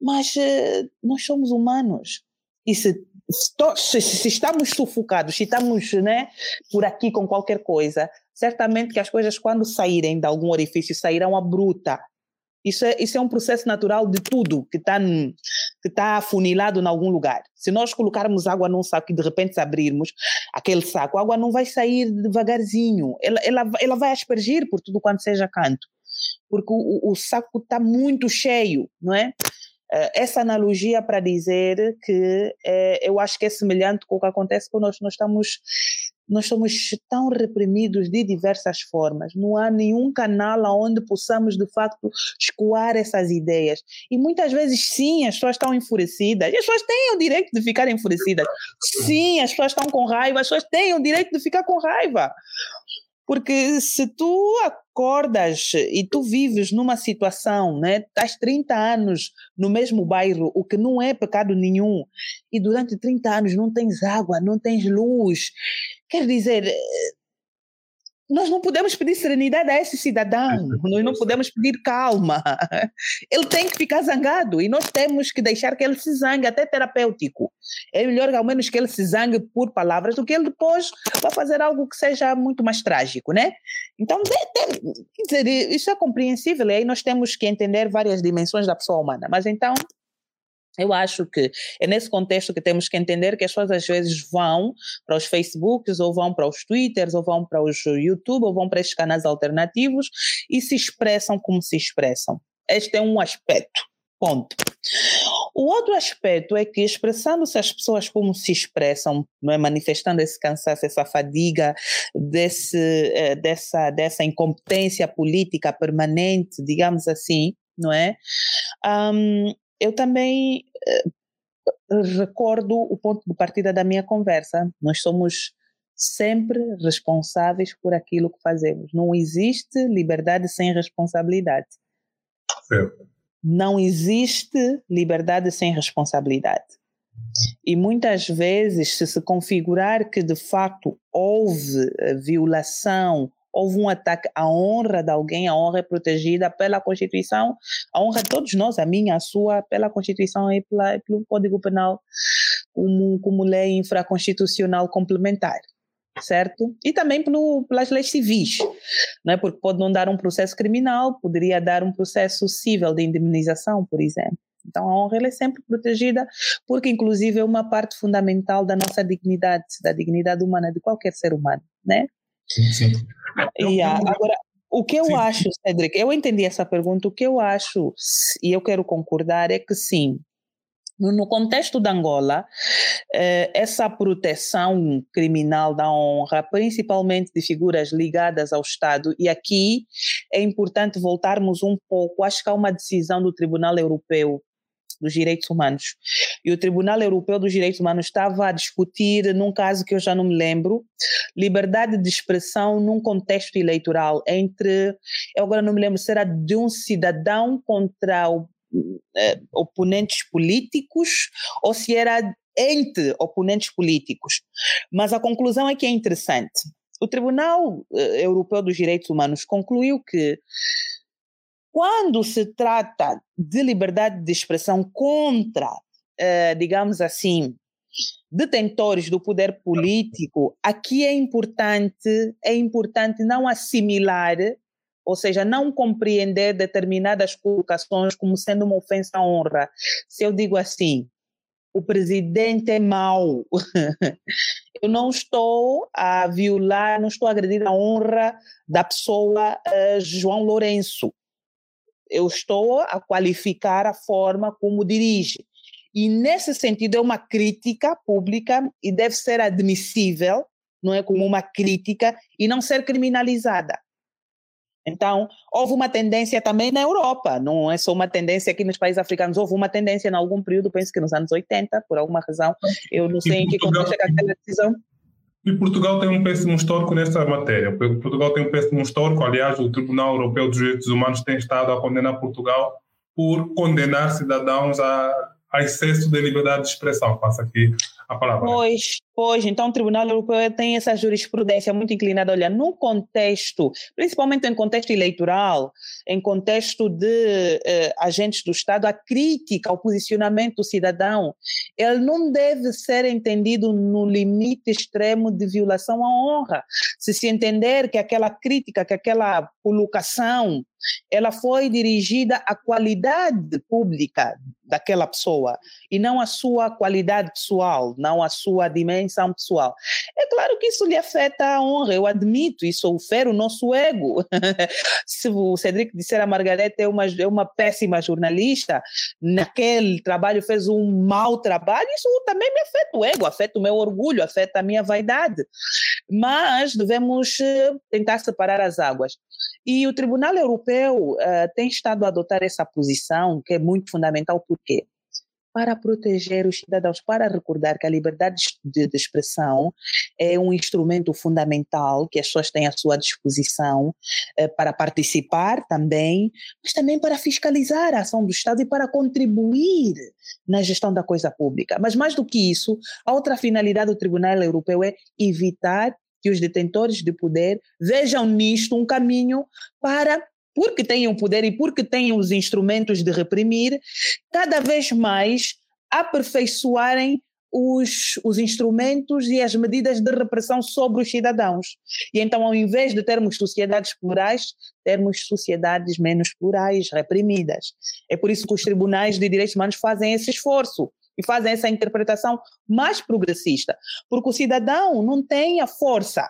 Mas uh, nós somos humanos. E se, se, se, estamos sufocados, se estamos né, por aqui com qualquer coisa, certamente que as coisas, quando saírem de algum orifício, sairão à bruta isso é, isso é um processo natural de tudo que está que tá afunilado em algum lugar. Se nós colocarmos água num saco e de repente abrirmos aquele saco, a água não vai sair devagarzinho, ela, ela, ela vai aspergir por tudo quanto seja canto, porque o, o saco está muito cheio, não é? Eh, essa analogia para dizer que é, eu acho que é semelhante com o que acontece conosco. Nós estamos nós somos tão reprimidos de diversas formas. Não há nenhum canal onde possamos, de facto, escoar essas ideias. E muitas vezes, sim, as pessoas estão enfurecidas. E as pessoas têm o direito de ficar enfurecidas. Sim, as pessoas estão com raiva. As pessoas têm o direito de ficar com raiva. Porque se tu acordas e tu vives numa situação, né, estás 30 anos no mesmo bairro, o que não é pecado nenhum, e durante 30 anos não tens água, não tens luz, quer dizer, nós não podemos pedir serenidade a esse cidadão, nós não podemos pedir calma. Ele tem que ficar zangado e nós temos que deixar que ele se zangue, até terapêutico. É melhor ao menos que ele se zangue por palavras do que ele depois vá fazer algo que seja muito mais trágico, né? Então, quer dizer, isso é compreensível e aí nós temos que entender várias dimensões da pessoa humana. Mas então, eu acho que é nesse contexto que temos que entender que as pessoas às vezes vão para os Facebooks, ou vão para os Twitters, ou vão para os YouTube, ou vão para estes canais alternativos e se expressam como se expressam. Este é um aspecto. Ponto. O outro aspecto é que, expressando-se as pessoas como se expressam, é? manifestando esse cansaço, essa fadiga, desse, eh, dessa, dessa incompetência política permanente, digamos assim, não é? Um, eu também uh, recordo o ponto de partida da minha conversa. Nós somos sempre responsáveis por aquilo que fazemos. Não existe liberdade sem responsabilidade. Certo. Não existe liberdade sem responsabilidade. E muitas vezes, se se configurar que de facto houve eh, violação houve um ataque à honra de alguém, a honra é protegida pela Constituição, a honra de todos nós, a minha, a sua, pela Constituição e pela, pelo Código Penal como, como lei infraconstitucional complementar certo? E também pelo, pelas leis civis, não é? porque pode não dar um processo criminal, poderia dar um processo civil de indemnização, por exemplo. Então a honra é sempre protegida, porque inclusive é uma parte fundamental da nossa dignidade, da dignidade humana de qualquer ser humano, né? Sim, sim. Yeah. Agora, o que eu sim. acho, Cedric, eu entendi essa pergunta, o que eu acho, e eu quero concordar, é que sim, no contexto da Angola, eh, essa proteção criminal da honra, principalmente de figuras ligadas ao Estado, e aqui é importante voltarmos um pouco, acho que há uma decisão do Tribunal Europeu dos Direitos Humanos. E o Tribunal Europeu dos Direitos Humanos estava a discutir, num caso que eu já não me lembro, liberdade de expressão num contexto eleitoral entre, eu agora não me lembro se era de um cidadão contra o, eh, oponentes políticos ou se era entre oponentes políticos. Mas a conclusão é que é interessante. O Tribunal eh, Europeu dos Direitos Humanos concluiu que quando se trata de liberdade de expressão contra, eh, digamos assim, detentores do poder político, aqui é importante, é importante não assimilar, ou seja, não compreender determinadas colocações como sendo uma ofensa à honra. Se eu digo assim, o presidente é mau, eu não estou a violar, não estou a agredir a honra da pessoa uh, João Lourenço eu estou a qualificar a forma como dirige. E nesse sentido é uma crítica pública e deve ser admissível, não é como uma crítica e não ser criminalizada. Então, houve uma tendência também na Europa, não é só uma tendência aqui nos países africanos, houve uma tendência em algum período, penso que nos anos 80, por alguma razão, eu não sei em, que contexto é aquela decisão. E Portugal tem um péssimo histórico nessa matéria. Portugal tem um péssimo histórico, aliás, o Tribunal Europeu dos Direitos Humanos tem estado a condenar Portugal por condenar cidadãos a, a excesso de liberdade de expressão. Passa aqui a palavra. Pois, pois, então o Tribunal Europeu tem essa jurisprudência muito inclinada a olhar no contexto, principalmente em contexto eleitoral, em contexto de eh, agentes do Estado, a crítica ao posicionamento do cidadão, ele não deve ser entendido no limite extremo de violação à honra. Se se entender que aquela crítica, que aquela colocação ela foi dirigida à qualidade pública daquela pessoa e não à sua qualidade pessoal, não à sua dimensão pessoal. É claro que isso lhe afeta a honra, eu admito, isso fere o nosso ego. Se o Cedric disser a Margareta é uma, é uma péssima jornalista, naquele trabalho fez um mau trabalho, isso também me afeta o ego, afeta o meu orgulho, afeta a minha vaidade. Mas devemos eh, tentar separar as águas. E o Tribunal Europeu uh, tem estado a adotar essa posição, que é muito fundamental, por quê? Para proteger os cidadãos, para recordar que a liberdade de, expressão é um instrumento fundamental que as pessoas têm à sua disposição uh, para participar também, mas também para fiscalizar a ação do Estado e para contribuir na gestão da coisa pública. Mas mais do que isso, a outra finalidade do Tribunal Europeu é evitar que os detentores de poder vejam nisto um caminho para porque têm o poder e porque têm os instrumentos de reprimir, cada vez mais aperfeiçoarem os, os instrumentos e as medidas de repressão sobre os cidadãos. E então, ao invés de termos sociedades plurais, termos sociedades menos plurais, reprimidas. É por isso que os tribunais de direitos humanos fazem esse esforço e fazem essa interpretação mais progressista, porque o cidadão não tem a força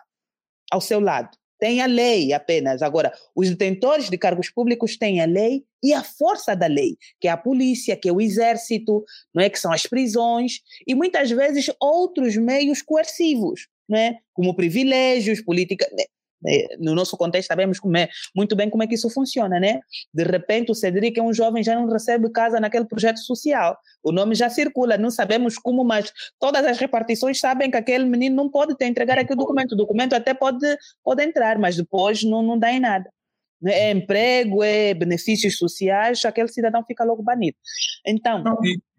ao seu lado, tem a lei apenas. Agora, os detentores de cargos públicos têm a lei e a força da lei, que é a polícia, que é o exército, não é que são as prisões e muitas vezes outros meios coercivos, não é? Como privilégios, política, é, no nosso contexto sabemos como é, muito bem como é que isso funciona, né? De repente o Cedric é um jovem já não recebe casa naquele projeto social. O nome já circula, não sabemos como, mas todas as repartições sabem que aquele menino não pode ter entregar aquele documento. O documento até pode, pode entrar, mas depois não, não dá em nada. É emprego, é benefícios sociais, aquele cidadão fica logo banido. Então.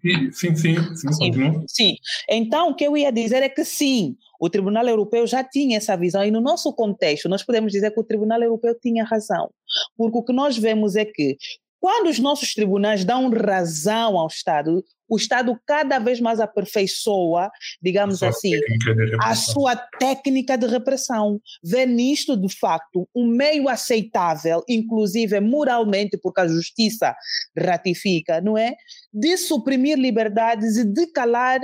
Sim, sim, sim, sim, sim. Então, o que eu ia dizer é que sim, o Tribunal Europeu já tinha essa visão e no nosso contexto nós podemos dizer que o Tribunal Europeu tinha razão, porque o que nós vemos é que quando os nossos tribunais dão razão ao Estado, o Estado cada vez mais aperfeiçoa, digamos a assim, a sua técnica de repressão. Vê nisto, de facto, um meio aceitável, inclusive moralmente, porque a justiça ratifica, não é? De suprimir liberdades e de calar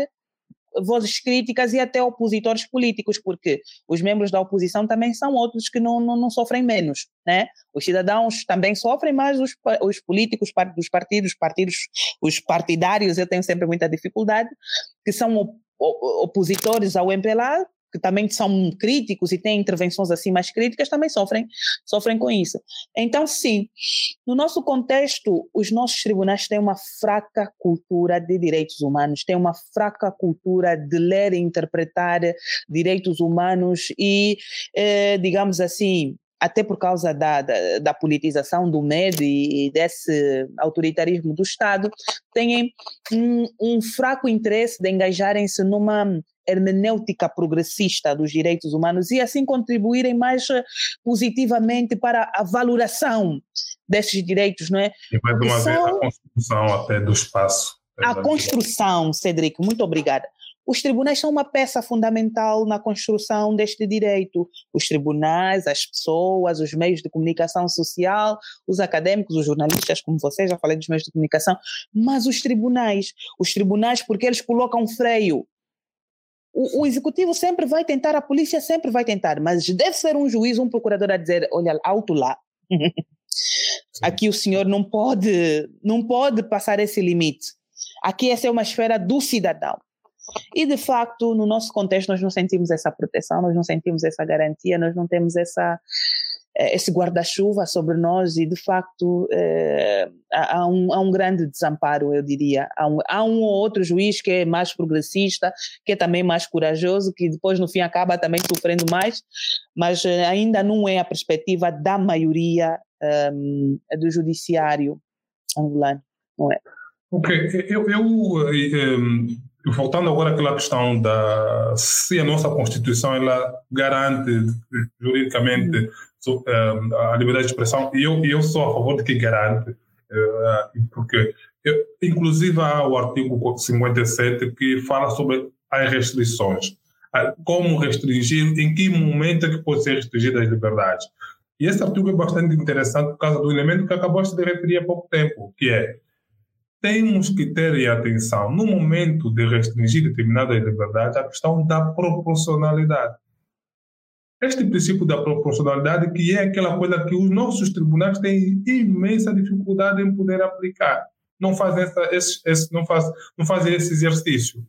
vozes críticas e até opositores políticos, porque os membros da oposição também são outros que não, não, não sofrem menos, né? Os cidadãos também sofrem, mas os, os políticos dos partidos, partidos, os partidários, eu tenho sempre muita dificuldade, que são opositores ao MPLA, que também são críticos e têm intervenções assim mais críticas, também sofrem, sofrem com isso. Então, sim, no nosso contexto, os nossos tribunais têm uma fraca cultura de direitos humanos, têm uma fraca cultura de ler e interpretar direitos humanos e, eh, digamos assim, até por causa da, da, da, politização do medo e desse autoritarismo do Estado, têm um, um fraco interesse de engajarem-se numa hermenêutica progressista dos direitos humanos e assim contribuírem mais eh, positivamente para a valoração desses direitos, não é? E mais uma vez a construção até do espaço. A construção, Cedric, muito obrigada. Os tribunais são uma peça fundamental na construção deste direito. Os tribunais, as pessoas, os meios de comunicação social, os acadêmicos, os jornalistas, como você, já falei dos meios de comunicação, mas os tribunais, os tribunais porque eles colocam freio o, o, executivo sempre vai tentar, a polícia sempre vai tentar, mas deve ser um juiz, um procurador a dizer, olha, alto lá. Aqui o senhor não pode, não pode passar esse limite. Aqui essa é uma esfera do cidadão. E de facto, no nosso contexto, nós não sentimos essa proteção, nós não sentimos essa garantia, nós não temos essa esse guarda-chuva sobre nós e de facto eh, há, um, há um grande desamparo, eu diria. Há um, há um ou outro juiz que é mais progressista, que é também mais corajoso, que depois no fim acaba também sofrendo mais, mas eh, ainda não é a perspectiva da maioria um, ehm, do judiciário angolano, não é? Ok, eu, eu um, ehm, voltando agora àquela questão da se a nossa Constituição ela garante juridicamente ehm, a liberdade de expressão, e eu, eu sou a favor de que garante, eh, porque eu, inclusive há o artigo 57 que fala sobre as restrições, como restringir, em que momento é que pode ser restringida as liberdades. E esse artigo é bastante interessante por causa do elemento que acabaste de referir há pouco tempo, que é temos que ter atenção, no momento de restringir determinadas liberdades, a questão da proporcionalidade. Este princípio da proporcionalidade, que é aquela coisa que os nossos tribunais têm imensa dificuldade em poder aplicar. Não fazem, esse, esse, não faz, não esse exercício.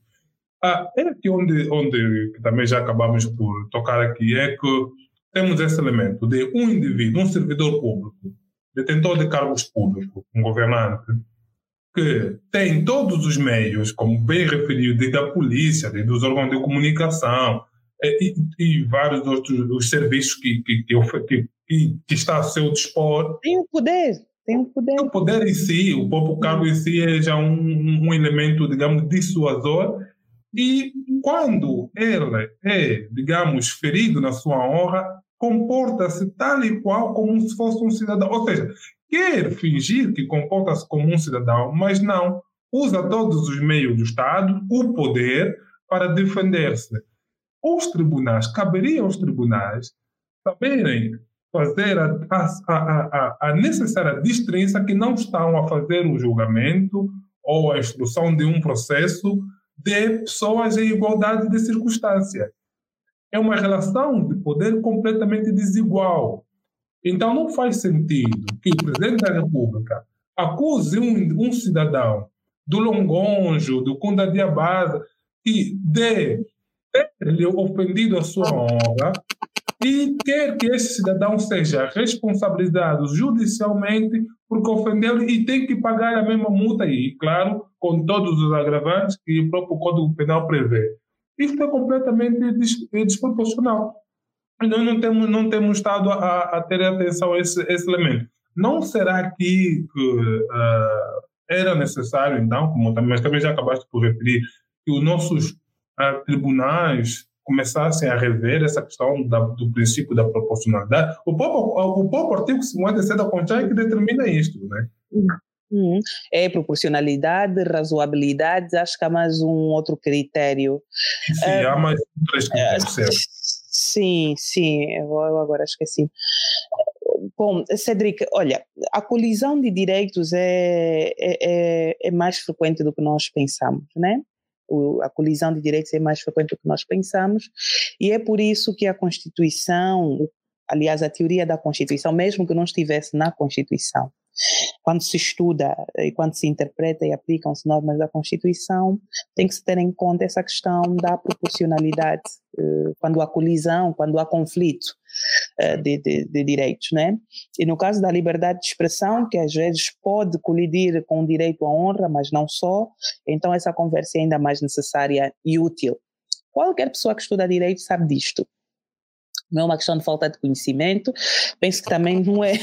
Ah, é aqui onde, onde também já acabamos por tocar aqui, é que temos esse elemento de um indivíduo, um servidor público, detentor de cargos públicos, um governante, que tem todos os meios, como bem referido, desde a polícia, desde os órgãos de comunicação eh, e, e vários outros os serviços que, que, que, que, que está a seu dispor. Tem o poder, tem o poder. O poder em si, o próprio cargo em si é já um, um elemento, digamos, dissuasor. E quando ele é, digamos, ferido na sua honra, comporta-se tal e qual como se fosse um cidadão. Ou seja, quer fingir que comporta-se como um cidadão, mas não. Usa todos os meios do Estado, o poder, para defender-se. Os tribunais, caberia aos tribunais saberem fazer a, a, a, a, necessária distância que não estão a fazer o julgamento ou a instrução de um processo de pessoas em igualdade de circunstância. É uma relação de poder completamente desigual. Então, não faz sentido que o presidente da República acuse um, um cidadão do Longonjo, do Cunda Diabasa, que de ter ofendido a sua honra e quer que esse cidadão seja responsabilizado judicialmente porque ofendeu e tem que pagar a mesma multa e, claro, com todos os agravantes que o próprio Código Penal prevê. Isso é completamente desproporcional nós não temos, não temos estado a, a ter atenção a esse, esse elemento. Não será que, que uh, era necessário, então, como também, mas também já acabaste por referir, que os nossos uh, tribunais começassem a rever essa questão da, do princípio da proporcionalidade? O próprio, o próprio artigo 57 da Constituição é que determina isto, né? Uhum. É proporcionalidade, razoabilidade, acho que há mais um outro critério. Sim, uh, há mais três critérios, Sim, sim, eu agora esqueci. Bom, Cedric, olha, a colisão de direitos é, é, é, é mais frequente do que nós pensamos, né? a colisão de direitos é mais frequente do que nós pensamos, e é por isso que a Constituição, aliás, a teoria da Constituição, mesmo que não estivesse na Constituição, quando se estuda e quando se interpreta e aplicam-se normas da Constituição, tem que se ter em conta essa questão da proporcionalidade, eh, quando há colisão, quando há conflito eh, de, de, de, direitos, né? E no caso da liberdade de expressão, que às vezes pode colidir com o direito à honra, mas não só, então essa conversa é ainda mais necessária e útil. Qualquer pessoa que estuda direito sabe disto não é uma questão de falta de conhecimento, penso que também não é.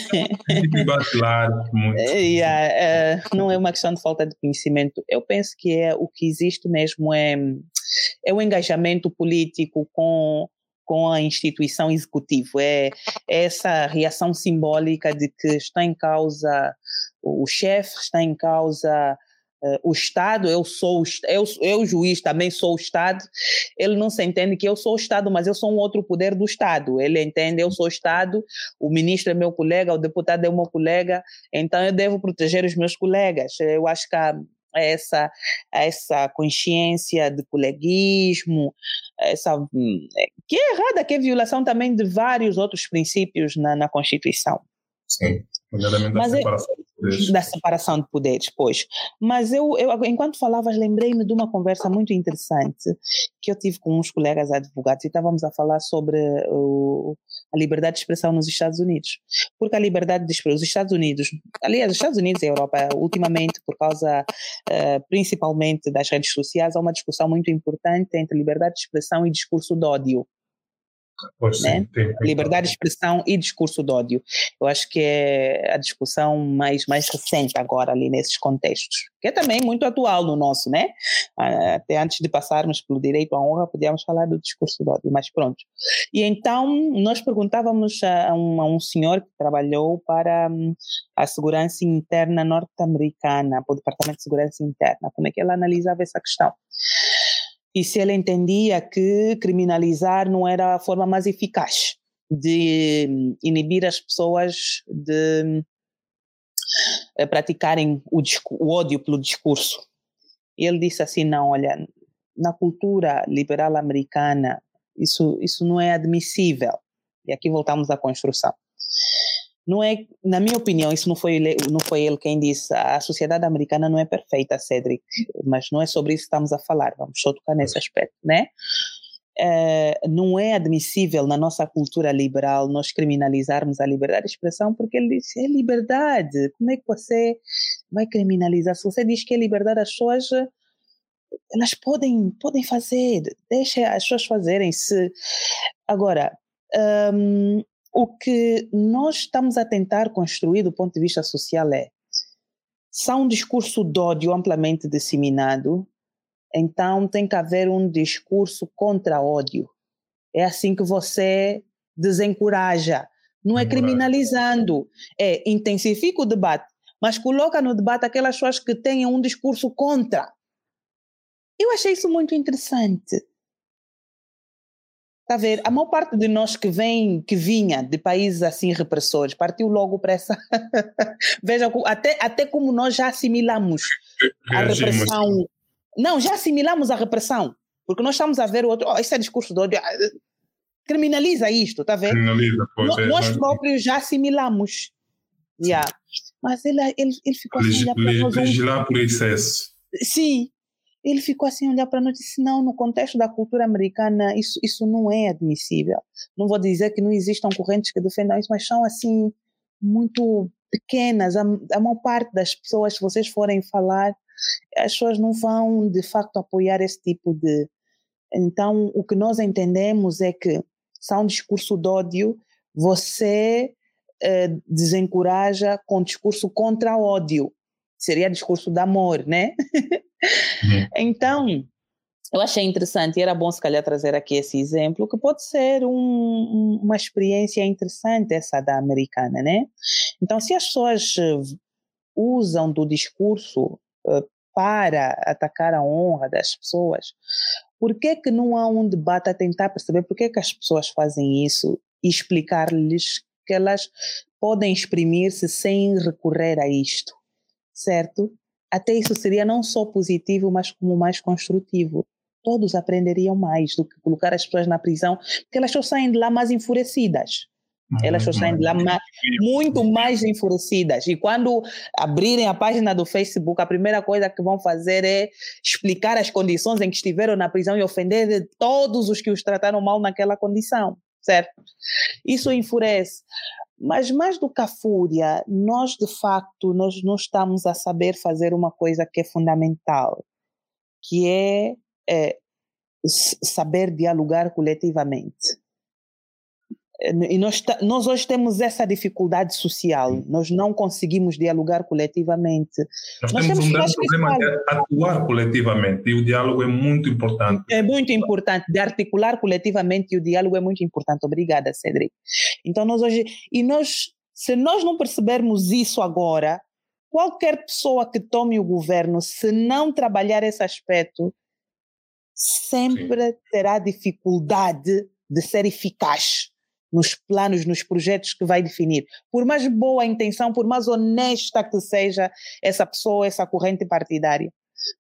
yeah, uh, não é uma questão de falta de conhecimento. Eu penso que é o que existe mesmo é, é o engajamento político com com a instituição executiva, é, é essa reação simbólica de que está em causa o chefe, está em causa o Estado, eu sou eu, eu juiz também sou o Estado, ele não se entende que eu sou o Estado, mas eu sou um outro poder do Estado. Ele entende eu sou o Estado, o ministro é meu colega, o deputado é meu colega, então eu devo proteger os meus colegas. Eu acho que há essa essa consciência de coleguismo, essa hum, que é errada, que é violação também de vários outros princípios na, na Constituição. Sim, nomeadamente da separação Da separação de poderes, pois. Mas eu, eu enquanto falavas, lembrei-me de uma conversa muito interessante que eu tive com uns colegas advogados e estávamos a falar sobre o, a liberdade de expressão nos Estados Unidos. Porque a liberdade de expressão, os Estados Unidos, aliás, os Estados Unidos e a Europa, ultimamente, por causa uh, principalmente das redes sociais, há uma discussão muito importante entre liberdade de expressão e discurso de ódio. Pois né? sim, tem, tem. Liberdade de expressão e discurso de ódio. Eu acho que é a discussão mais, mais recente agora ali nesses contextos, que é também muito atual no nosso, né? Ah, até antes de passarmos pelo direito à honra, podíamos falar do discurso de ódio, mas pronto. E então nós perguntávamos a um, a um senhor que trabalhou para hum, a segurança interna norte-americana, para o Departamento de Segurança Interna, como é que ele analisava essa questão e se ele entendia que criminalizar não era a forma mais eficaz de hum, inibir as pessoas de eh, praticarem o, o ódio pelo discurso. E ele disse assim: não, olha, na cultura liberal americana, isso, isso não é admissível. E aqui voltamos à construção não é, na minha opinião, isso não foi, ele, não foi ele quem disse, a sociedade americana não é perfeita, Cedric, mas não é sobre isso que estamos a falar, vamos só tocar nesse aspecto, né? É, não é admissível na nossa cultura liberal nós criminalizarmos a liberdade de expressão, porque ele disse, é liberdade, como é que você vai criminalizar? Se você diz que é liberdade, as pessoas elas podem, podem fazer, deixa as pessoas fazerem se agora um, o que nós estamos a tentar construir do ponto de vista social é se há um discurso de ódio amplamente disseminado, então tem que haver um discurso contra ódio. É assim que você desencoraja. Não é criminalizando, é intensifica o debate, mas coloca no debate aquelas pessoas que tenham um discurso contra. Eu achei isso muito interessante. Está a ver? A maior parte de nós que vem, que vinha de países assim repressores, partiu logo para essa. Veja, até, até como nós já assimilamos a repressão. Não, já assimilamos a repressão. Porque nós estamos a ver o outro. Oh, esse é discurso de ódio. Ah, criminaliza isto, está a ver? Criminaliza, pois nós, é, nós mas... próprios já assimilamos. Yeah. Mas ele, ele, ele ficou assim. Legislar por excesso. Sim, ele ficou assim olhar para nós e disse: não, no contexto da cultura americana, isso, isso não é admissível. Não vou dizer que não existam correntes que defendam isso, mas são assim muito pequenas. A, a maior parte das pessoas, se vocês forem falar, as pessoas não vão de facto apoiar esse tipo de. Então, o que nós entendemos é que se há um discurso de ódio, você eh, desencoraja com discurso contra ódio. Seria discurso de amor, né? Uhum. Então, eu achei interessante e era bom se calhar trazer aqui esse exemplo, que pode ser um, uma experiência interessante essa da americana, né? Então, se as pessoas eh, usam do discurso uh, para atacar a honra das pessoas, por que que não há um debate a tentar perceber por que que as pessoas fazem isso e explicar-lhes que elas podem exprimir-se sem recorrer a isto, certo? Até isso seria não só positivo, mas como mais construtivo. Todos aprenderiam mais do que colocar as pessoas na prisão, porque elas só saem de lá mais enfurecidas. Elas só uhum. saem de lá mais, muito mais enfurecidas. E quando abrirem a página do Facebook, a primeira coisa que vão fazer é explicar as condições em que estiveram na prisão e ofender todos os que os trataram mal naquela condição, certo? Isso enfurece. Mas mais do que a fúria, nós de facto nós não estamos a saber fazer uma coisa que é fundamental, que é, é saber dialogar coletivamente. E nós, nós hoje temos essa dificuldade social, nós não conseguimos dialogar coletivamente. Nós, nós temos um grande problema de atuar coletivamente e o diálogo é muito importante. É muito importante, de articular coletivamente e o diálogo é muito importante. Obrigada, Cedric. Então nós hoje, e nós, se nós não percebermos isso agora, qualquer pessoa que tome o governo, se não trabalhar esse aspecto, sempre Sim. terá dificuldade de ser eficaz nos planos, nos projetos que vai definir. Por mais boa a intenção, por mais honesta que seja essa pessoa, essa corrente partidária,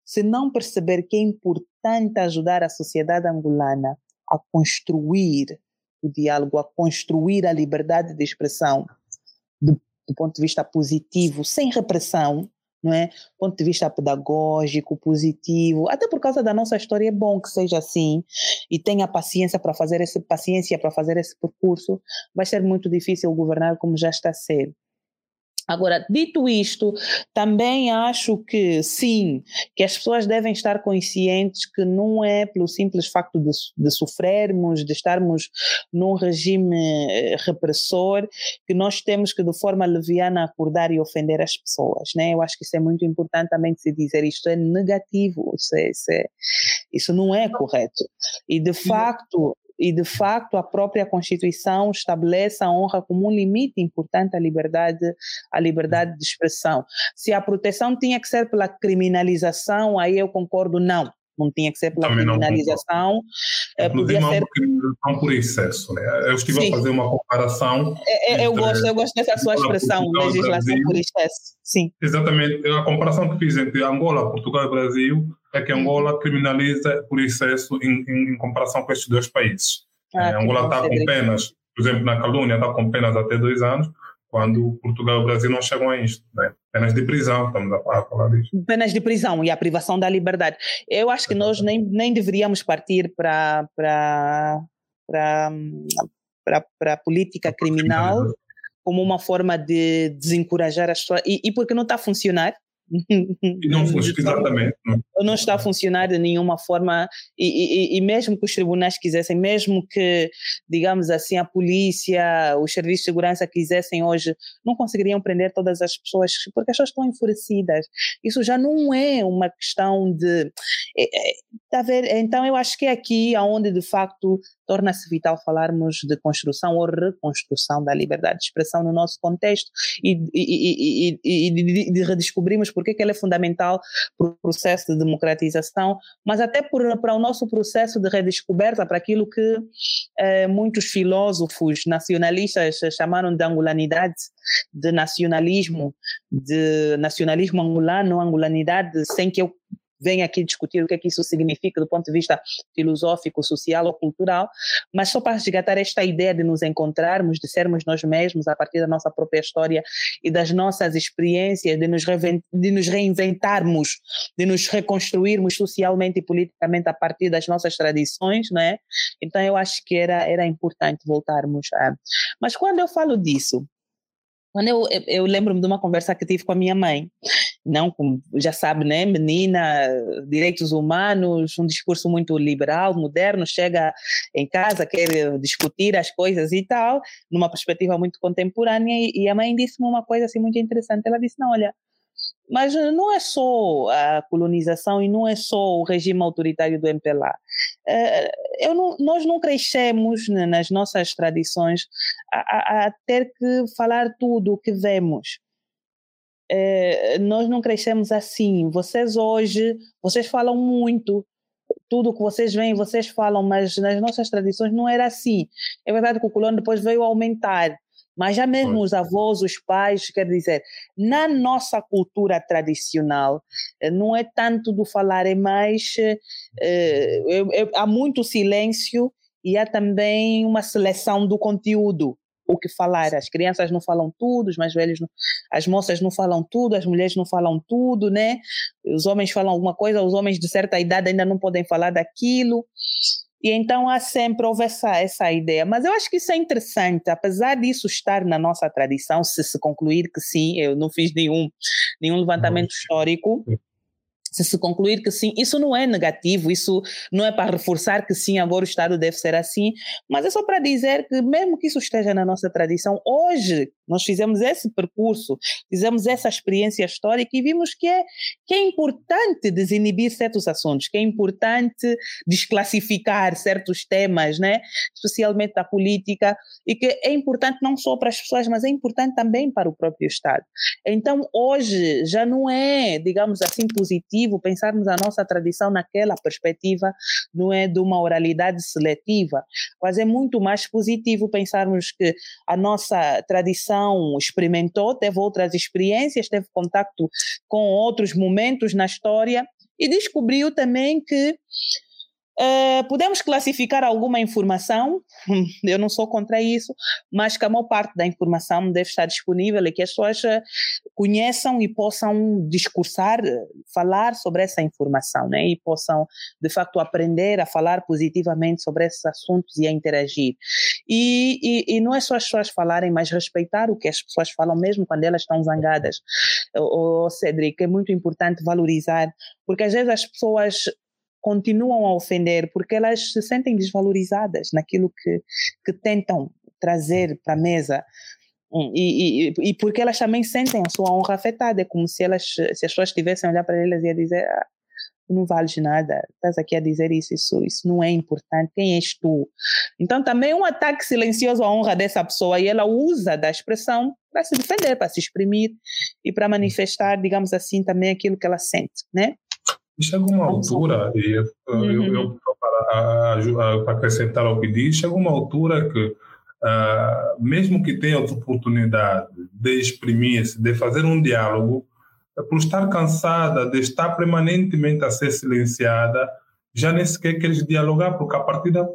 se não perceber que é importante ajudar a sociedade angolana a construir o diálogo, a construir a liberdade de expressão do, do ponto de vista positivo, sem repressão, não é? Ponto de vista pedagógico, positivo, até por causa da nossa história é bom que seja assim e tenha paciência para fazer esse paciência para fazer esse percurso. Vai ser muito difícil governar como já está ser. Agora, dito isto, também acho que sim, que as pessoas devem estar conscientes que não é pelo simples facto de, de sofrermos, de estarmos num regime eh, repressor, que nós temos que de forma leviana acordar e ofender as pessoas, né? Eu acho que isso é muito importante também de se dizer, isto é negativo, isso, é, isso, é, isso não é correto. E de facto, e de facto a própria Constituição estabelece a honra como um limite importante à liberdade, à liberdade de expressão. Se a proteção tinha que ser pela criminalização, aí eu concordo, não. Não tinha que ser pela Também criminalização. É, podia ser criminalização por excesso. Né? Eu estive Sim. a fazer uma comparação. É, é, eu, gosto, eu gosto dessa sua expressão, Portugal legislação por excesso. Sim. Exatamente. A comparação que fiz entre Angola, Portugal e Brasil é que Angola criminaliza por excesso em, em, em comparação com estes dois países. Ah, é, Angola está com penas, por exemplo, na Calúnia está com penas até dois anos, quando Portugal e o Brasil não chegam a isto. Né? Penas de prisão, estamos a falar disso. Penas de prisão e a privação da liberdade. Eu acho que nós nem, nem deveríamos partir para a política criminal como uma forma de desencorajar as pessoas. E, e porque não está a funcionar, e não funciona, exatamente. Não. não está a funcionar de nenhuma forma, e, e, e, mesmo que os tribunais quisessem, mesmo que, digamos assim, a polícia, os serviços de segurança quisessem hoje, não conseguiriam prender todas as pessoas, porque as pessoas estão enfurecidas. Isso já não é uma questão de. É, é, tá ver? Então, eu acho que é aqui onde, de facto, torna-se vital falarmos de construção ou reconstrução da liberdade de expressão no nosso contexto e, e, e, e de, de redescobrirmos porque que ela é fundamental para o processo de democratização, mas até por, para o nosso processo de redescoberta, para aquilo que eh, muitos filósofos nacionalistas chamaram de angolanidade, de nacionalismo, de nacionalismo angolano, angolanidade, sem que eu vem aqui discutir o que é que isso significa do ponto de vista filosófico, social ou cultural, mas só para resgatar esta ideia de nos encontrarmos, de sermos nós mesmos a partir da nossa própria história e das nossas experiências, de nos, de nos reinventarmos, de nos reconstruirmos socialmente e politicamente a partir das nossas tradições, não é? Então eu acho que era, era importante voltarmos a... Mas quando eu falo disso, quando eu, eu, eu lembro-me de uma conversa que tive com a minha mãe, não como já sabe, né, menina, direitos humanos, um discurso muito liberal, moderno, chega em casa, quer discutir as coisas e tal, numa perspectiva muito contemporânea, e, e a mãe disse-me uma coisa assim muito interessante, ela disse, não, olha, mas não é só a colonização e não é só o regime autoritário do MPLA. Eh, não, nós não crescemos nas nossas tradições a, a, ter que falar tudo o que vemos. É, nós não crescemos assim. Vocês hoje, vocês falam muito, tudo que vocês veem, vocês falam, mas nas nossas tradições não era assim. É verdade que o colono depois veio aumentar, mas já mesmo os avós, os pais, quer dizer, na nossa cultura tradicional, eh, não é tanto do falar, é mais. É, é, é, há muito silêncio e há também uma seleção do conteúdo o que falar. As crianças não falam tudo, os mais velhos, não, as moças não falam tudo, as mulheres não falam tudo, né? Os homens falam alguma coisa, os homens de certa idade ainda não podem falar daquilo. E então há sempre houve essa, essa ideia. Mas eu acho que isso é interessante, apesar disso estar na nossa tradição, se se concluir que sim, eu não fiz nenhum, nenhum levantamento histórico se se concluir que sim, isso não é negativo, isso não é para reforçar que sim, agora o Estado deve ser assim, mas é só para dizer que, mesmo que isso esteja na nossa tradição, hoje nós fizemos esse percurso, fizemos essa experiência histórica e vimos que é, que é importante desinibir certos assuntos, que é importante desclassificar certos temas, né? especialmente da política, e que é importante não só para as pessoas, mas é importante também para o próprio Estado. Então, hoje já não é, digamos assim, positivo pensarmos a nossa tradição naquela perspectiva, não é de uma oralidade seletiva, mas é muito mais positivo pensarmos que a nossa tradição experimentou, teve outras experiências, teve contato com outros momentos na história e descobriu também que Uh, podemos classificar alguma informação, eu não sou contra isso, mas que a maior parte da informação deve estar disponível e que as pessoas eh, conheçam e possam discursar, falar sobre essa informação, né? e possam, de facto, aprender a falar positivamente sobre esses assuntos e a interagir. E, e, e não é só as pessoas falarem, mas respeitar o que as pessoas falam, mesmo quando elas estão zangadas. O Cedric, é muito importante valorizar, porque às vezes as pessoas continuam a ofender porque elas se sentem desvalorizadas naquilo que, que tentam trazer para a mesa. Hum, e, e, e, porque elas também sentem a sua honra afetada, é como se, elas, se as pessoas estivessem a olhar para elas e a dizer: ah, não vales nada, estás aqui a dizer isso, isso, isso não é importante, quem és tu? Então também é um ataque silencioso à honra dessa pessoa e ela usa da expressão para se defender, para se exprimir e para manifestar, digamos assim, também aquilo que ela sente, né? Chega uma altura, e eu, uhum. eu, eu para, para acrescentar ao que diz, chega uma altura que, uh, mesmo que tenha a oportunidade de exprimir-se, de fazer um diálogo, por estar cansada de estar permanentemente a ser silenciada, já nem sequer queres dialogar, porque a partir da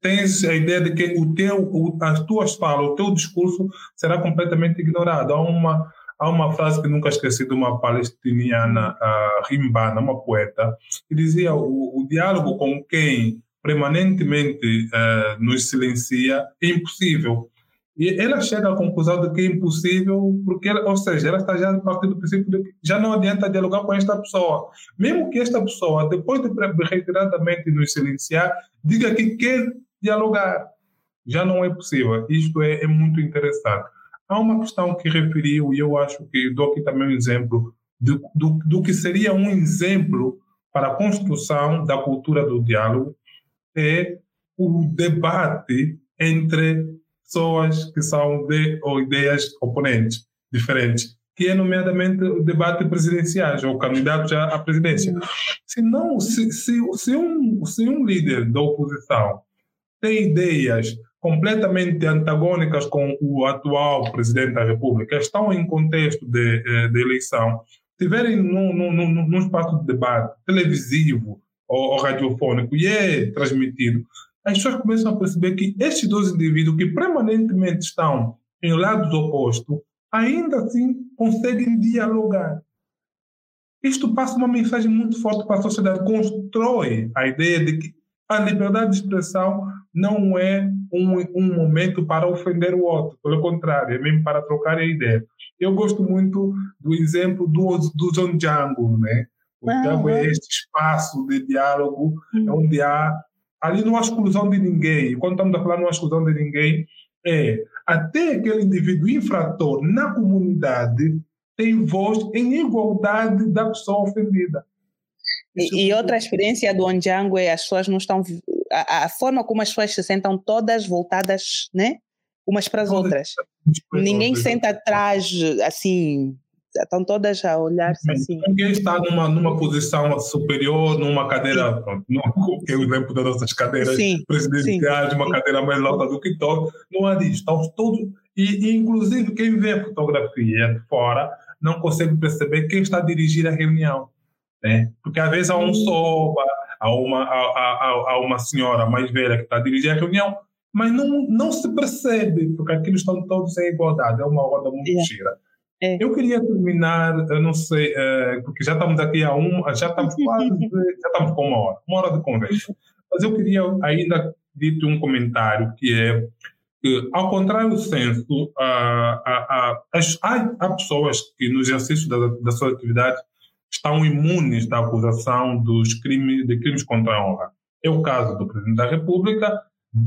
tens a ideia de que o teu, as tuas falas, o teu discurso será completamente ignorado. Há uma Há uma frase que nunca esqueci de uma palestiniana, uh, Rimbana, uma poeta, que dizia: o, o diálogo com quem permanentemente uh, nos silencia é impossível. E ela chega à conclusão de que é impossível, porque, ela, ou seja, ela está já a partir do princípio de que já não adianta dialogar com esta pessoa. Mesmo que esta pessoa, depois de reiteradamente nos silenciar, diga que quer dialogar. Já não é possível. Isto é, é muito interessante. Há uma questão que referiu, e eu acho que dou aqui também um exemplo, do, do, do que seria um exemplo para a construção da cultura do diálogo, é o debate entre pessoas que são de ou ideias oponentes, diferentes, que é nomeadamente o debate presidenciais ou candidatos à presidência. Se não, se, se, se, um, se um líder da oposição tem ideias completamente antagônicas com o atual presidente da República, estão em contexto de, eh, de eleição, tiverem num, num, num espaço de debate televisivo ou, ou radiofônico e é transmitido, as pessoas começam a perceber que estes dois indivíduos que permanentemente estão em lados opostos, ainda assim conseguem dialogar. Isto passa uma mensagem muito forte para a sociedade, constrói a ideia de que a liberdade de expressão não é um, um momento para ofender o outro, pelo contrário, é mesmo para trocar a ideia. Eu gosto muito do exemplo do, do John Django, né? O ah, Django é este espaço de diálogo, hum. onde há. Ali não há exclusão de ninguém. Quando estamos a falar não há exclusão de ninguém, é até aquele indivíduo infrator na comunidade tem voz em igualdade da pessoa ofendida. E, e, outra experiência do Onjango é as pessoas não estão. A, a, forma como as pessoas se sentam todas voltadas, né? Umas para as outras. Ninguém senta atrás, assim. Estão todas a olhar-se assim. Ninguém está numa, numa posição superior, numa cadeira, não, o exemplo das nossas cadeiras sim, presidenciais, sim. uma cadeira mais alta do que todos. Não há disso. Estão todos. E, e, inclusive, quem vê a fotografia de fora não consegue perceber quem está a dirigir a reunião né? Porque às vezes há um soba, há uma, há, há, há uma senhora mais velha que está a dirigir a reunião, mas não, não se percebe, porque aquilo estão todos em igualdade, é uma roda muito yeah. gira. É. Eu queria terminar, eu não sei, é, porque já estamos aqui a um, já estamos quase, já estamos com uma hora, uma hora de conversa. Mas eu queria ainda dito um comentário que é que, ao contrário do censo, há, há, há, há pessoas que no exercício da, da sua atividade estão imunes da acusação dos crimes, de crimes contra a honra. É o caso do Presidente da República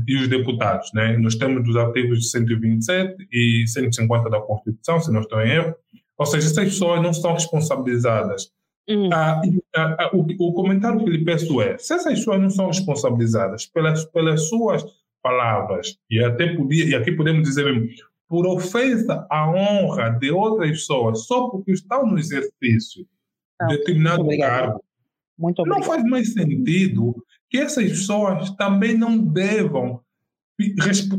e os deputados. Né? Nós temos dos artigos 127 e 150 da Constituição, se não estou em erro. Ou seja, essas pessoas não são responsabilizadas. Uhum. Ah, ah, ah, o, o, comentário que lhe peço é: se essas pessoas não são responsabilizadas pelas, pelas suas palavras, e até podia, e aqui podemos dizer mesmo, por ofensa à honra de outras pessoas, só porque estão no exercício não, determinado muito cargo. Muito obrigado. Não faz mais sentido que essas pessoas também não devam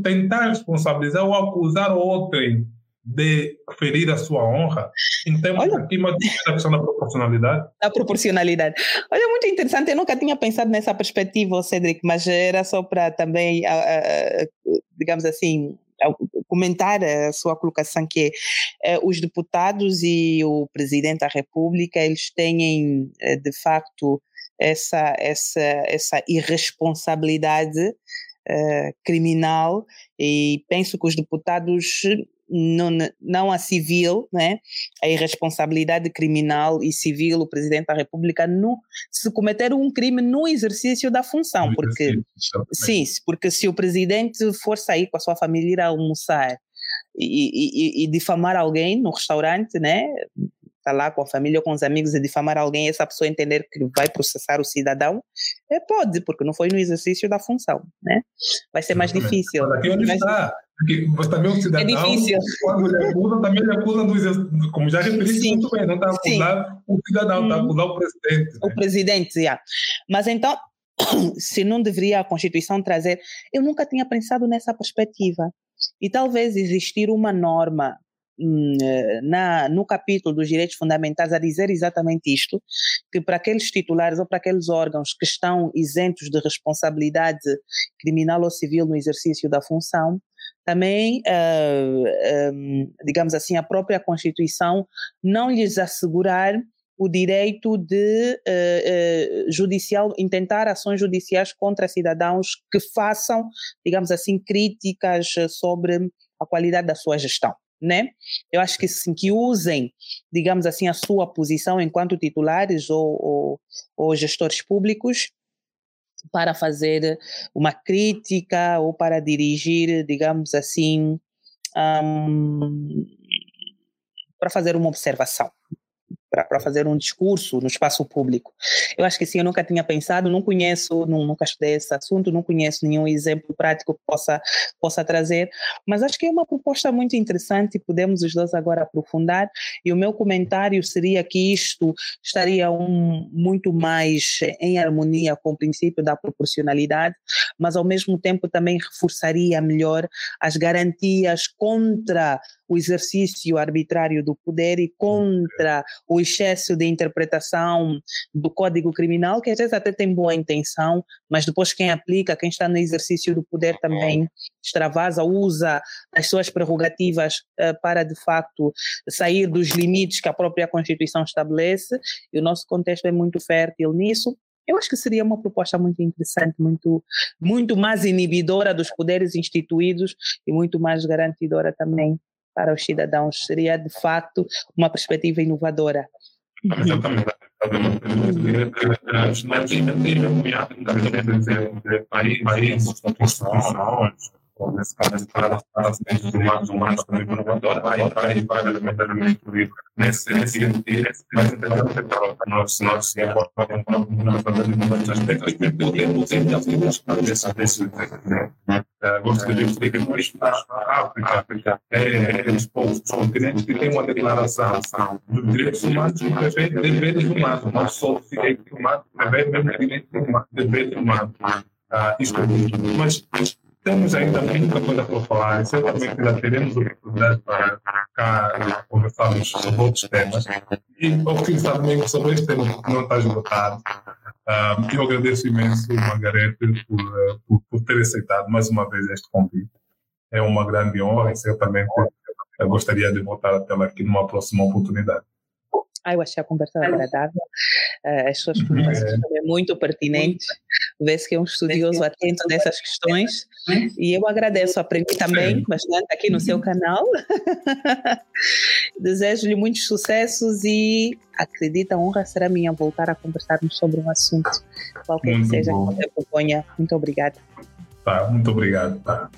tentar responsabilizar ou acusar outrem de ferir a sua honra? Então, Olha, aqui uma questão da proporcionalidade. Da proporcionalidade. Olha, muito interessante, eu nunca tinha pensado nessa perspectiva, Cedric, mas era só para também, digamos assim, comentar a sua colocação que é, os deputados e o presidente da República eles têm eh, de facto essa essa essa irresponsabilidade uh, criminal e penso que os deputados não, não a civil, né? a irresponsabilidade criminal e civil, o presidente da República, no, se cometer um crime no exercício da função. Porque, sim, porque se o presidente for sair com a sua família ir almoçar e, e, e difamar alguém no restaurante, né? está lá com a família ou com os amigos e difamar alguém, essa pessoa entender que vai processar o cidadão, é, pode, porque não foi no exercício da função, né? Vai ser mais difícil. Aqui onde mas, está. Aqui, você também é um cidadão, é difícil. quando ele acusa, também ele acusa do como já referiste muito bem, não está acusar o cidadão, está hum. acusar o presidente. Né? O presidente, já. Mas então, se não deveria a Constituição trazer, eu nunca tinha pensado nessa perspectiva. E talvez existir uma norma Hum, eh, na, no capítulo dos direitos fundamentais a dizer exatamente isto, que para aqueles titulares ou para aqueles órgãos que estão isentos de responsabilidade criminal ou civil no exercício da função, também, uh, um, digamos assim, a própria Constituição não lhes assegurar o direito de uh, uh, judicial intentar ações judiciais contra cidadãos que façam, digamos assim, críticas sobre a qualidade da sua gestão né? Eu acho que sim, que usem, digamos assim, a sua posição enquanto titulares ou, ou, ou gestores públicos para fazer uma crítica ou para dirigir, digamos assim, um, para fazer uma observação para fazer um discurso no espaço público. Eu acho que sim, eu nunca tinha pensado, não conheço, nunca estudei esse assunto, não conheço nenhum exemplo prático que possa, possa trazer, mas acho que é uma proposta muito interessante e podemos os dois agora aprofundar. E o meu comentário seria que isto estaria um, muito mais em harmonia com o princípio da proporcionalidade, mas ao mesmo tempo também reforçaria melhor as garantias contra o exercício arbitrário do poder e contra o excesso de interpretação do Código Criminal, que às vezes até tem boa intenção, mas depois quem aplica, quem está no exercício do poder também extravasa, usa as suas prerrogativas uh, para de facto sair dos limites que a própria Constituição estabelece, e o nosso contexto é muito fértil nisso. Eu acho que seria uma proposta muito interessante, muito, muito mais inibidora dos poderes instituídos e muito mais garantidora também para os cidadãos. Seria, de fato, uma perspectiva inovadora. Exatamente. Nesse caso, para as mentes humanas, humanas também inovadora, vai, vai, vai elementarmente incluir nesse, sentido, mas então, nós, nós, se importamos muitos aspectos, podemos entender desse, desse, gosto de dizer que nós, a África, é exposto a um continente que tem uma declaração dos direitos humanos e deveres humanos, não só direitos humanos, também deveres humanos. Isto é muito, mas temos ainda muita coisa para falar, certamente ainda teremos oportunidade para cá conversarmos sobre outros temas. E, ao fim também, sobre este tema que não está esgotado, uh, eu agradeço imenso, Margarete, por, por, por, ter aceitado mais uma vez este convite. É uma grande honra e certamente eu gostaria de voltar a tê-la aqui numa próxima oportunidade. Ah, eu achei a conversa agradável, uh, as suas perguntas é. também muito pertinentes, vê-se que é um estudioso atento dessas questões, e eu agradeço, aprendi também bastante aqui no seu canal, desejo-lhe muitos sucessos e acredita, a honra será minha voltar a conversarmos sobre um assunto, qualquer muito que seja bom. que você proponha. Muito obrigada. Tá, muito obrigado. Tá.